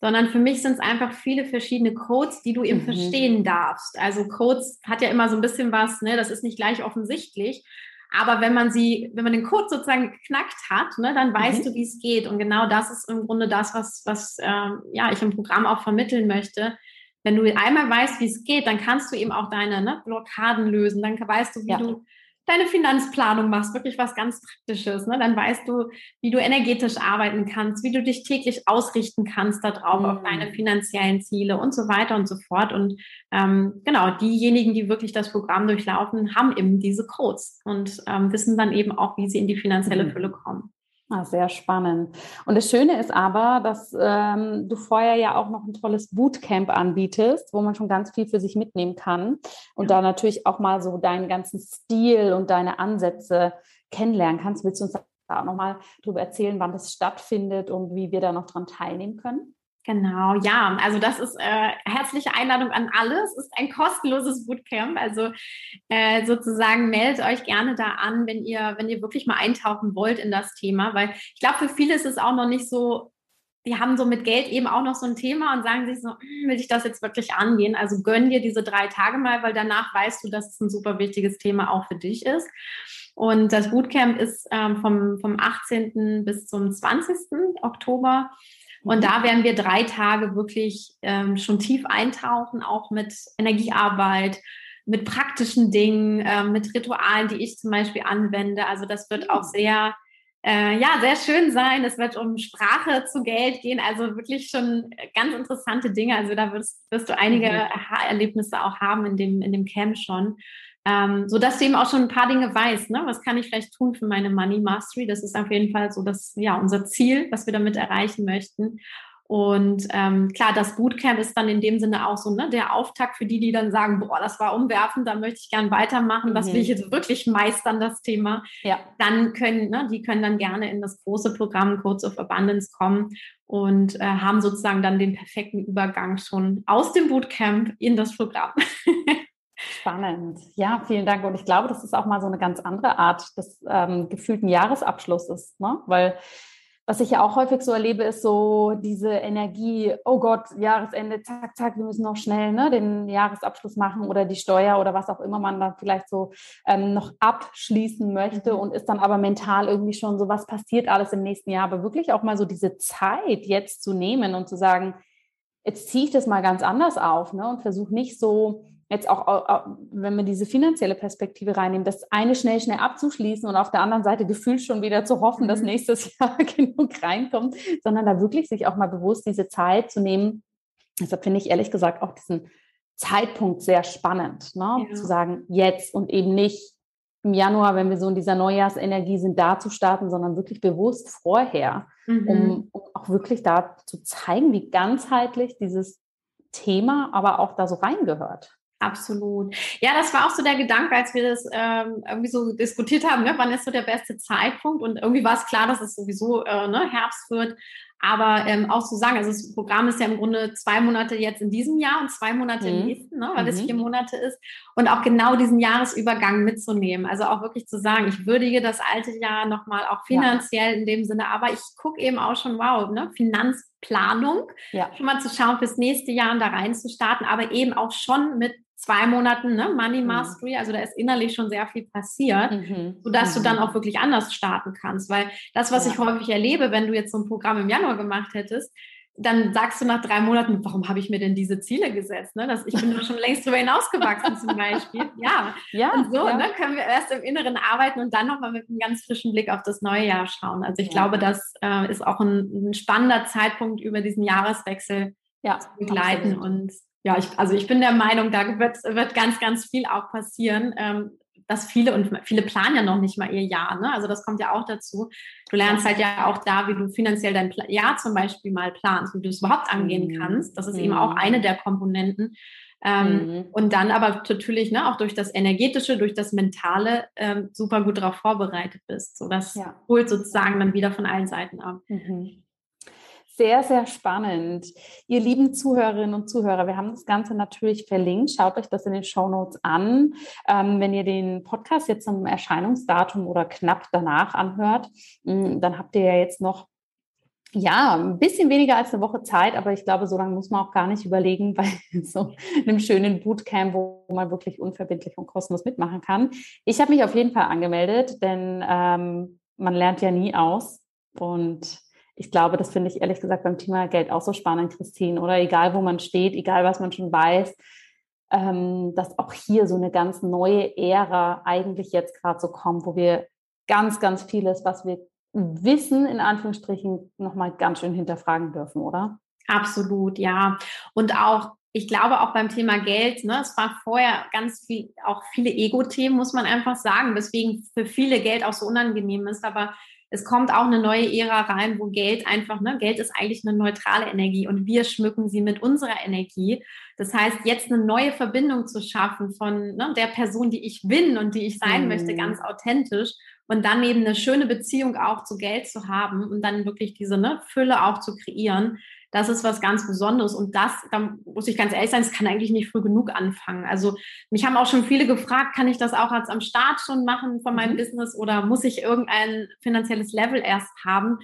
Speaker 2: sondern für mich sind es einfach viele verschiedene Codes, die du eben mhm. verstehen darfst. Also Codes hat ja immer so ein bisschen was, ne, das ist nicht gleich offensichtlich. Aber wenn man sie, wenn man den Code sozusagen geknackt hat, ne, dann weißt mhm. du, wie es geht. Und genau das ist im Grunde das, was, was äh, ja, ich im Programm auch vermitteln möchte. Wenn du einmal weißt, wie es geht, dann kannst du eben auch deine ne, Blockaden lösen. Dann weißt du, wie ja. du deine Finanzplanung machst, wirklich was ganz Praktisches, ne? dann weißt du, wie du energetisch arbeiten kannst, wie du dich täglich ausrichten kannst darauf, mhm. auf deine mhm. finanziellen Ziele und so weiter und so fort. Und ähm, genau, diejenigen, die wirklich das Programm durchlaufen, haben eben diese Codes und ähm, wissen dann eben auch, wie sie in die finanzielle mhm. Fülle kommen.
Speaker 1: Ah, sehr spannend. Und das Schöne ist aber, dass ähm, du vorher ja auch noch ein tolles Bootcamp anbietest, wo man schon ganz viel für sich mitnehmen kann und ja. da natürlich auch mal so deinen ganzen Stil und deine Ansätze kennenlernen kannst. Willst du uns da auch nochmal darüber erzählen, wann das stattfindet und wie wir da noch dran teilnehmen können?
Speaker 2: Genau, ja, also das ist äh, herzliche Einladung an alle. Es ist ein kostenloses Bootcamp, also äh, sozusagen meldet euch gerne da an, wenn ihr, wenn ihr wirklich mal eintauchen wollt in das Thema, weil ich glaube, für viele ist es auch noch nicht so, die haben so mit Geld eben auch noch so ein Thema und sagen sich so, hm, will ich das jetzt wirklich angehen? Also gönn dir diese drei Tage mal, weil danach weißt du, dass es ein super wichtiges Thema auch für dich ist. Und das Bootcamp ist ähm, vom, vom 18. bis zum 20. Oktober. Und mhm. da werden wir drei Tage wirklich ähm, schon tief eintauchen, auch mit Energiearbeit, mit praktischen Dingen, äh, mit Ritualen, die ich zum Beispiel anwende. Also das wird auch mhm. sehr, äh, ja, sehr schön sein. Es wird um Sprache zu Geld gehen, also wirklich schon ganz interessante Dinge. Also da wirst, wirst du einige mhm. Erlebnisse auch haben in dem, in dem Camp schon. Ähm, so dass du eben auch schon ein paar Dinge weißt, ne? was kann ich vielleicht tun für meine Money Mastery? Das ist auf jeden Fall so das, ja, unser Ziel, was wir damit erreichen möchten. Und ähm, klar, das Bootcamp ist dann in dem Sinne auch so ne, der Auftakt für die, die dann sagen, boah, das war umwerfend, da möchte ich gern weitermachen, das will ich mhm. jetzt wirklich meistern, das Thema. Ja. Dann können, ne, die können dann gerne in das große Programm Codes of Abundance kommen und äh, haben sozusagen dann den perfekten Übergang schon aus dem Bootcamp in das Programm.
Speaker 1: Spannend. Ja, vielen Dank. Und ich glaube, das ist auch mal so eine ganz andere Art des ähm, gefühlten Jahresabschlusses, ne? Weil was ich ja auch häufig so erlebe, ist so diese Energie, oh Gott, Jahresende, zack, zack, wir müssen noch schnell ne, den Jahresabschluss machen oder die Steuer oder was auch immer man dann vielleicht so ähm, noch abschließen möchte mhm. und ist dann aber mental irgendwie schon so, was passiert alles im nächsten Jahr. Aber wirklich auch mal so diese Zeit jetzt zu nehmen und zu sagen, jetzt ziehe ich das mal ganz anders auf ne, und versuche nicht so jetzt auch, wenn wir diese finanzielle Perspektive reinnehmen, das eine schnell, schnell abzuschließen und auf der anderen Seite gefühlt schon wieder zu hoffen, dass mhm. nächstes Jahr genug reinkommt, sondern da wirklich sich auch mal bewusst diese Zeit zu nehmen. Deshalb finde ich ehrlich gesagt auch diesen Zeitpunkt sehr spannend, ne? Ja. zu sagen, jetzt und eben nicht im Januar, wenn wir so in dieser Neujahrsenergie sind, da zu starten, sondern wirklich bewusst vorher, mhm. um, um auch wirklich da zu zeigen, wie ganzheitlich dieses Thema aber auch da so reingehört.
Speaker 2: Absolut. Ja, das war auch so der Gedanke, als wir das ähm, irgendwie so diskutiert haben, ne? wann ist so der beste Zeitpunkt? Und irgendwie war es klar, dass es sowieso äh, ne, Herbst wird. Aber ähm, auch zu sagen, also das Programm ist ja im Grunde zwei Monate jetzt in diesem Jahr und zwei Monate mhm. im nächsten, ne, weil mhm. es vier Monate ist. Und auch genau diesen Jahresübergang mitzunehmen. Also auch wirklich zu sagen, ich würdige das alte Jahr nochmal auch finanziell ja. in dem Sinne, aber ich gucke eben auch schon, wow, ne, Finanzplanung, ja. schon mal zu schauen, fürs nächste Jahr und da rein zu starten, aber eben auch schon mit zwei Monaten ne, Money mhm. Mastery, also da ist innerlich schon sehr viel passiert, mhm. sodass mhm. du dann auch wirklich anders starten kannst. Weil das, was ja. ich häufig erlebe, wenn du jetzt so ein Programm im Januar gemacht hättest, dann sagst du nach drei Monaten, warum habe ich mir denn diese Ziele gesetzt? Ne? Das, ich bin doch schon längst darüber hinausgewachsen zum Beispiel. Ja, ja und so ja. Ne, können wir erst im Inneren arbeiten und dann nochmal mit einem ganz frischen Blick auf das neue Jahr schauen. Also ich ja. glaube, das äh, ist auch ein, ein, spannender Zeitpunkt über diesen Jahreswechsel ja, zu begleiten absolut. und ja, ich, also ich bin der Meinung, da wird, wird ganz, ganz viel auch passieren. Ähm, dass viele und viele planen ja noch nicht mal ihr Jahr. Ne? Also das kommt ja auch dazu. Du lernst halt ja auch da, wie du finanziell dein Jahr zum Beispiel mal planst, wie du es überhaupt angehen mhm. kannst. Das ist mhm. eben auch eine mhm. der Komponenten. Ähm, mhm. Und dann aber natürlich ne, auch durch das Energetische, durch das Mentale ähm, super gut darauf vorbereitet bist. So das ja. holt sozusagen dann wieder von allen Seiten ab. Mhm
Speaker 1: sehr, sehr spannend. Ihr lieben Zuhörerinnen und Zuhörer, wir haben das Ganze natürlich verlinkt. Schaut euch das in den Show Notes an. Ähm, wenn ihr den Podcast jetzt zum Erscheinungsdatum oder knapp danach anhört, mm, dann habt ihr ja jetzt noch ja, ein bisschen weniger als eine Woche Zeit, aber ich glaube, so lange muss man auch gar nicht überlegen bei so einem schönen Bootcamp, wo man wirklich unverbindlich und kostenlos mitmachen kann. Ich habe mich auf jeden Fall angemeldet, denn ähm, man lernt ja nie aus und ich glaube, das finde ich ehrlich gesagt beim Thema Geld auch so spannend, Christine, oder egal wo man steht, egal was man schon weiß, ähm, dass auch hier so eine ganz neue Ära eigentlich jetzt gerade so kommt, wo wir ganz, ganz vieles, was wir wissen, in Anführungsstrichen, nochmal ganz schön hinterfragen dürfen, oder?
Speaker 2: Absolut, ja. Und auch ich glaube auch beim Thema Geld, ne, es war vorher ganz viel, auch viele Ego-Themen, muss man einfach sagen, weswegen für viele Geld auch so unangenehm ist. Aber es kommt auch eine neue Ära rein, wo Geld einfach, ne, Geld ist eigentlich eine neutrale Energie und wir schmücken sie mit unserer Energie. Das heißt, jetzt eine neue Verbindung zu schaffen von ne, der Person, die ich bin und die ich sein mhm. möchte, ganz authentisch und dann eben eine schöne Beziehung auch zu Geld zu haben und dann wirklich diese ne, Fülle auch zu kreieren, das ist was ganz Besonderes. Und das, da muss ich ganz ehrlich sein, es kann eigentlich nicht früh genug anfangen. Also mich haben auch schon viele gefragt, kann ich das auch als am Start schon machen von meinem mhm. Business oder muss ich irgendein finanzielles Level erst haben?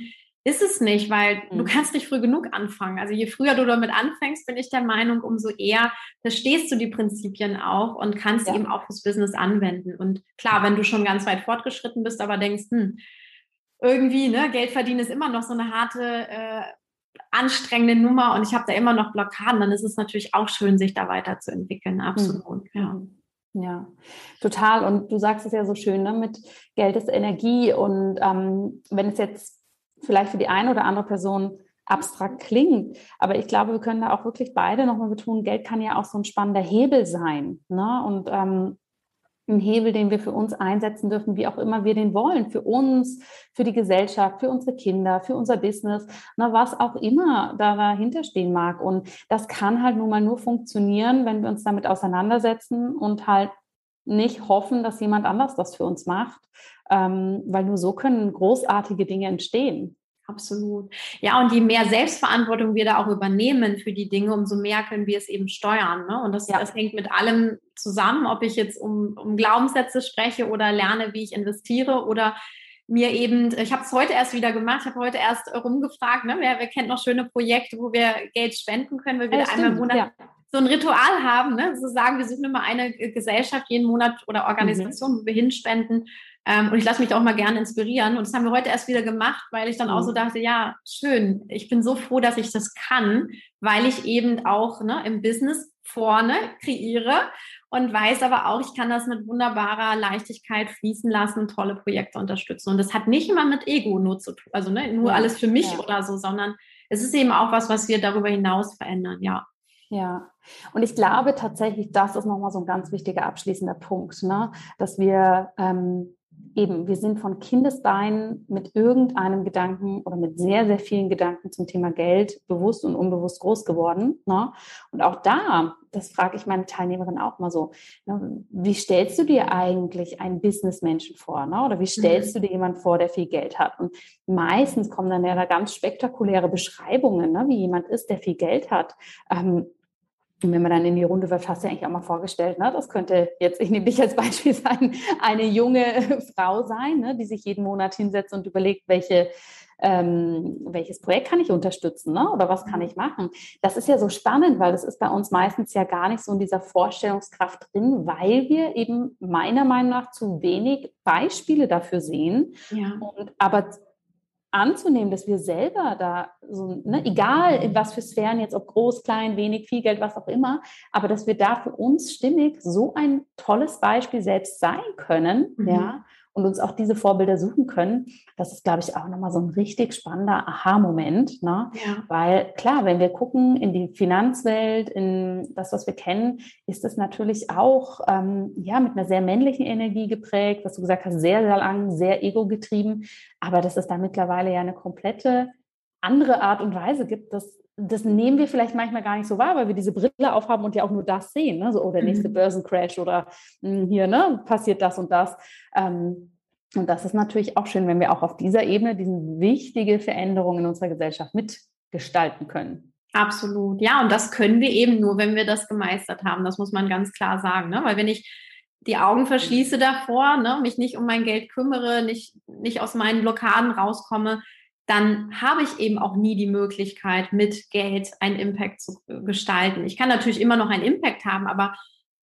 Speaker 2: Ist es nicht, weil mhm. du kannst nicht früh genug anfangen. Also je früher du damit anfängst, bin ich der Meinung, umso eher verstehst du die Prinzipien auch und kannst ja. eben auch fürs Business anwenden. Und klar, wenn du schon ganz weit fortgeschritten bist, aber denkst, hm, irgendwie, ne, Geld verdienen ist immer noch so eine harte, äh, anstrengende Nummer und ich habe da immer noch Blockaden, dann ist es natürlich auch schön, sich da weiterzuentwickeln. Absolut, mhm. ja.
Speaker 1: Ja, total. Und du sagst es ja so schön, ne? mit Geld ist Energie. Und ähm, wenn es jetzt vielleicht für die eine oder andere Person abstrakt klingt. Aber ich glaube, wir können da auch wirklich beide nochmal betonen, Geld kann ja auch so ein spannender Hebel sein. Ne? Und ähm, ein Hebel, den wir für uns einsetzen dürfen, wie auch immer wir den wollen, für uns, für die Gesellschaft, für unsere Kinder, für unser Business, na, was auch immer da dahinter stehen mag. Und das kann halt nun mal nur funktionieren, wenn wir uns damit auseinandersetzen und halt nicht hoffen, dass jemand anders das für uns macht, ähm, weil nur so können großartige Dinge entstehen.
Speaker 2: Absolut. Ja, und je mehr Selbstverantwortung wir da auch übernehmen für die Dinge, umso mehr können wir es eben steuern. Ne? Und das, ja. das hängt mit allem zusammen, ob ich jetzt um, um Glaubenssätze spreche oder lerne, wie ich investiere oder mir eben, ich habe es heute erst wieder gemacht, ich habe heute erst rumgefragt, ne? wer, wer kennt noch schöne Projekte, wo wir Geld spenden können, weil wir ja, einmal im Monat ja. so ein Ritual haben, ne? so sagen, wir suchen immer eine Gesellschaft jeden Monat oder Organisation, mhm. wo wir hinspenden ähm, und ich lasse mich da auch mal gerne inspirieren. Und das haben wir heute erst wieder gemacht, weil ich dann auch so mhm. dachte, ja, schön, ich bin so froh, dass ich das kann, weil ich eben auch ne, im Business vorne kreiere und weiß aber auch, ich kann das mit wunderbarer Leichtigkeit fließen lassen und tolle Projekte unterstützen. Und das hat nicht immer mit Ego nur zu tun, also ne, nur ja, alles für mich ja. oder so, sondern es ist eben auch was, was wir darüber hinaus verändern, ja.
Speaker 1: Ja, und ich glaube tatsächlich, das ist nochmal so ein ganz wichtiger abschließender Punkt, ne? dass wir ähm, eben, wir sind von Kindesbeinen mit irgendeinem Gedanken oder mit sehr, sehr vielen Gedanken zum Thema Geld bewusst und unbewusst groß geworden. Ne? Und auch da, das frage ich meine Teilnehmerin auch mal so, ne? wie stellst du dir eigentlich einen Businessmenschen vor? Ne? Oder wie stellst mhm. du dir jemanden vor, der viel Geld hat? Und meistens kommen dann ja da ganz spektakuläre Beschreibungen, ne? wie jemand ist, der viel Geld hat. Ähm, und wenn man dann in die Runde wirft, hast du ja eigentlich auch mal vorgestellt, ne? das könnte jetzt, ich nehme dich als Beispiel sein, eine junge Frau sein, ne? die sich jeden Monat hinsetzt und überlegt, welche, ähm, welches Projekt kann ich unterstützen ne? oder was kann mhm. ich machen. Das ist ja so spannend, weil das ist bei uns meistens ja gar nicht so in dieser Vorstellungskraft drin, weil wir eben meiner Meinung nach zu wenig Beispiele dafür sehen. Ja. Und, aber anzunehmen, dass wir selber da so, ne, egal in was für Sphären, jetzt ob groß, klein, wenig, viel Geld, was auch immer, aber dass wir da für uns stimmig so ein tolles Beispiel selbst sein können, mhm. ja, und uns auch diese Vorbilder suchen können, das ist, glaube ich, auch nochmal so ein richtig spannender Aha-Moment. Ne? Ja. Weil klar, wenn wir gucken in die Finanzwelt, in das, was wir kennen, ist es natürlich auch ähm, ja, mit einer sehr männlichen Energie geprägt, was du gesagt hast, sehr, sehr lang, sehr ego-getrieben. Aber dass es da mittlerweile ja eine komplette andere Art und Weise gibt, das, das nehmen wir vielleicht manchmal gar nicht so wahr, weil wir diese Brille aufhaben und ja auch nur das sehen. Ne? So, oh, der nächste mhm. Börsencrash oder mh, hm, hier ne, passiert das und das. Ähm, und das ist natürlich auch schön, wenn wir auch auf dieser Ebene diese wichtige Veränderung in unserer Gesellschaft mitgestalten können.
Speaker 2: Absolut. Ja, und das können wir eben nur, wenn wir das gemeistert haben. Das muss man ganz klar sagen. Ne? Weil wenn ich die Augen verschließe davor, ne, mich nicht um mein Geld kümmere, nicht, nicht aus meinen Blockaden rauskomme, dann habe ich eben auch nie die Möglichkeit, mit Geld einen Impact zu gestalten. Ich kann natürlich immer noch einen Impact haben, aber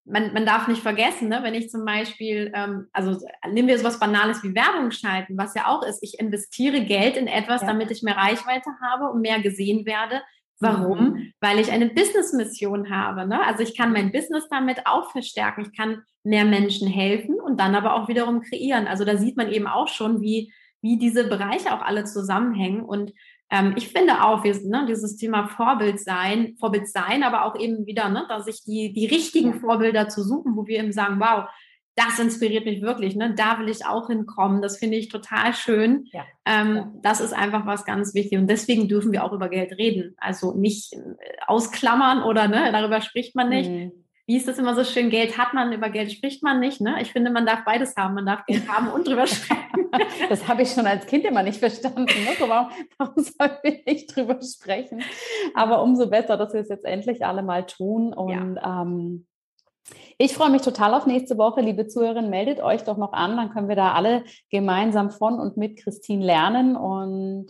Speaker 2: man, man darf nicht vergessen, ne, wenn ich zum Beispiel, ähm, also nehmen wir sowas Banales wie Werbung schalten, was ja auch ist, ich investiere Geld in etwas, ja. damit ich mehr Reichweite habe und mehr gesehen werde. Warum? Mhm. Weil ich eine Business-Mission habe. Ne? Also ich kann mein Business damit auch verstärken. Ich kann mehr Menschen helfen und dann aber auch wiederum kreieren. Also da sieht man eben auch schon, wie wie diese Bereiche auch alle zusammenhängen. Und ähm, ich finde auch, wir, ne, dieses Thema Vorbild sein, Vorbild sein, aber auch eben wieder, ne, dass sich die, die richtigen Vorbilder zu suchen, wo wir eben sagen, wow, das inspiriert mich wirklich, ne? da will ich auch hinkommen. Das finde ich total schön. Ja. Ähm. Das ist einfach was ganz wichtig. Und deswegen dürfen wir auch über Geld reden. Also nicht äh, ausklammern oder ne, darüber spricht man nicht. Mhm wie ist das immer so schön, Geld hat man, über Geld spricht man nicht. Ne? Ich finde, man darf beides haben. Man darf Geld haben und drüber sprechen.
Speaker 1: das habe ich schon als Kind immer nicht verstanden. Ne? Warum, warum sollen wir nicht drüber sprechen? Aber umso besser, dass wir es jetzt endlich alle mal tun. Und ja. ähm, ich freue mich total auf nächste Woche. Liebe Zuhörerinnen, meldet euch doch noch an, dann können wir da alle gemeinsam von und mit Christine lernen. Und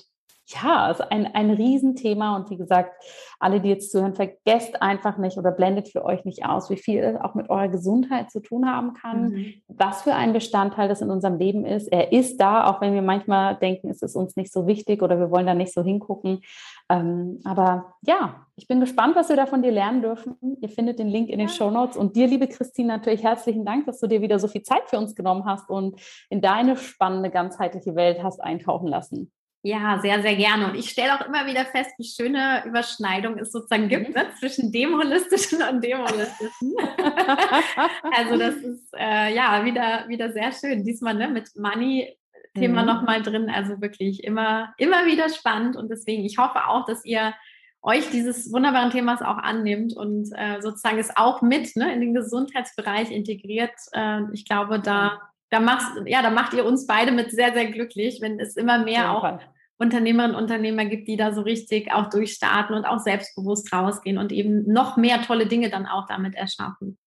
Speaker 1: ja, es ist ein, ein Riesenthema. Und wie gesagt, alle, die jetzt zuhören, vergesst einfach nicht oder blendet für euch nicht aus, wie viel es auch mit eurer Gesundheit zu tun haben kann, mhm. was für ein Bestandteil das in unserem Leben ist. Er ist da, auch wenn wir manchmal denken, es ist uns nicht so wichtig oder wir wollen da nicht so hingucken. Ähm, aber ja, ich bin gespannt, was wir da von dir lernen dürfen. Ihr findet den Link in den ja. Show Notes. Und dir, liebe Christine, natürlich herzlichen Dank, dass du dir wieder so viel Zeit für uns genommen hast und in deine spannende, ganzheitliche Welt hast eintauchen lassen.
Speaker 2: Ja, sehr, sehr gerne. Und ich stelle auch immer wieder fest, wie schöne Überschneidung es sozusagen gibt mhm. ne, zwischen dem Holistischen und dem Holistischen. also das ist äh, ja wieder, wieder sehr schön. Diesmal ne, mit Money Thema mhm. nochmal drin. Also wirklich immer, immer wieder spannend. Und deswegen, ich hoffe auch, dass ihr euch dieses wunderbaren Themas auch annimmt und äh, sozusagen es auch mit ne, in den Gesundheitsbereich integriert. Äh, ich glaube, da da machst, ja, da macht ihr uns beide mit sehr, sehr glücklich, wenn es immer mehr ja, auch Unternehmerinnen und Unternehmer gibt, die da so richtig auch durchstarten und auch selbstbewusst rausgehen und eben noch mehr tolle Dinge dann auch damit erschaffen.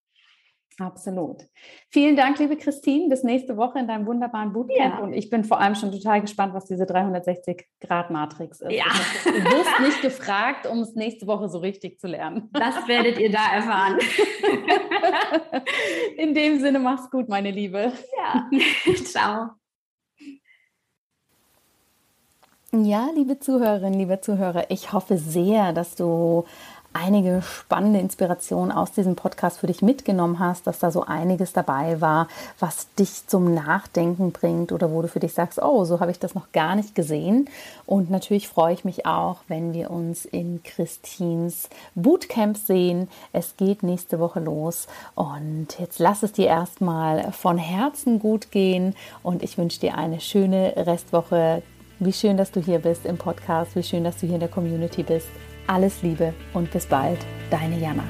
Speaker 1: Absolut. Vielen Dank, liebe Christine. Bis nächste Woche in deinem wunderbaren Bootcamp. Ja. Und ich bin vor allem schon total gespannt, was diese 360-Grad-Matrix ist. Ja. Du wirst nicht gefragt, um es nächste Woche so richtig zu lernen.
Speaker 2: Das werdet ihr da erfahren.
Speaker 1: In dem Sinne, mach's gut, meine Liebe.
Speaker 2: Ja. Ciao.
Speaker 1: Ja, liebe Zuhörerinnen, liebe Zuhörer, ich hoffe sehr, dass du einige spannende Inspirationen aus diesem Podcast für dich mitgenommen hast, dass da so einiges dabei war, was dich zum Nachdenken bringt oder wo du für dich sagst, oh, so habe ich das noch gar nicht gesehen. Und natürlich freue ich mich auch, wenn wir uns in Christins Bootcamp sehen. Es geht nächste Woche los und jetzt lass es dir erstmal von Herzen gut gehen und ich wünsche dir eine schöne Restwoche. Wie schön, dass du hier bist im Podcast, wie schön, dass du hier in der Community bist. Alles Liebe und bis bald, deine Jana.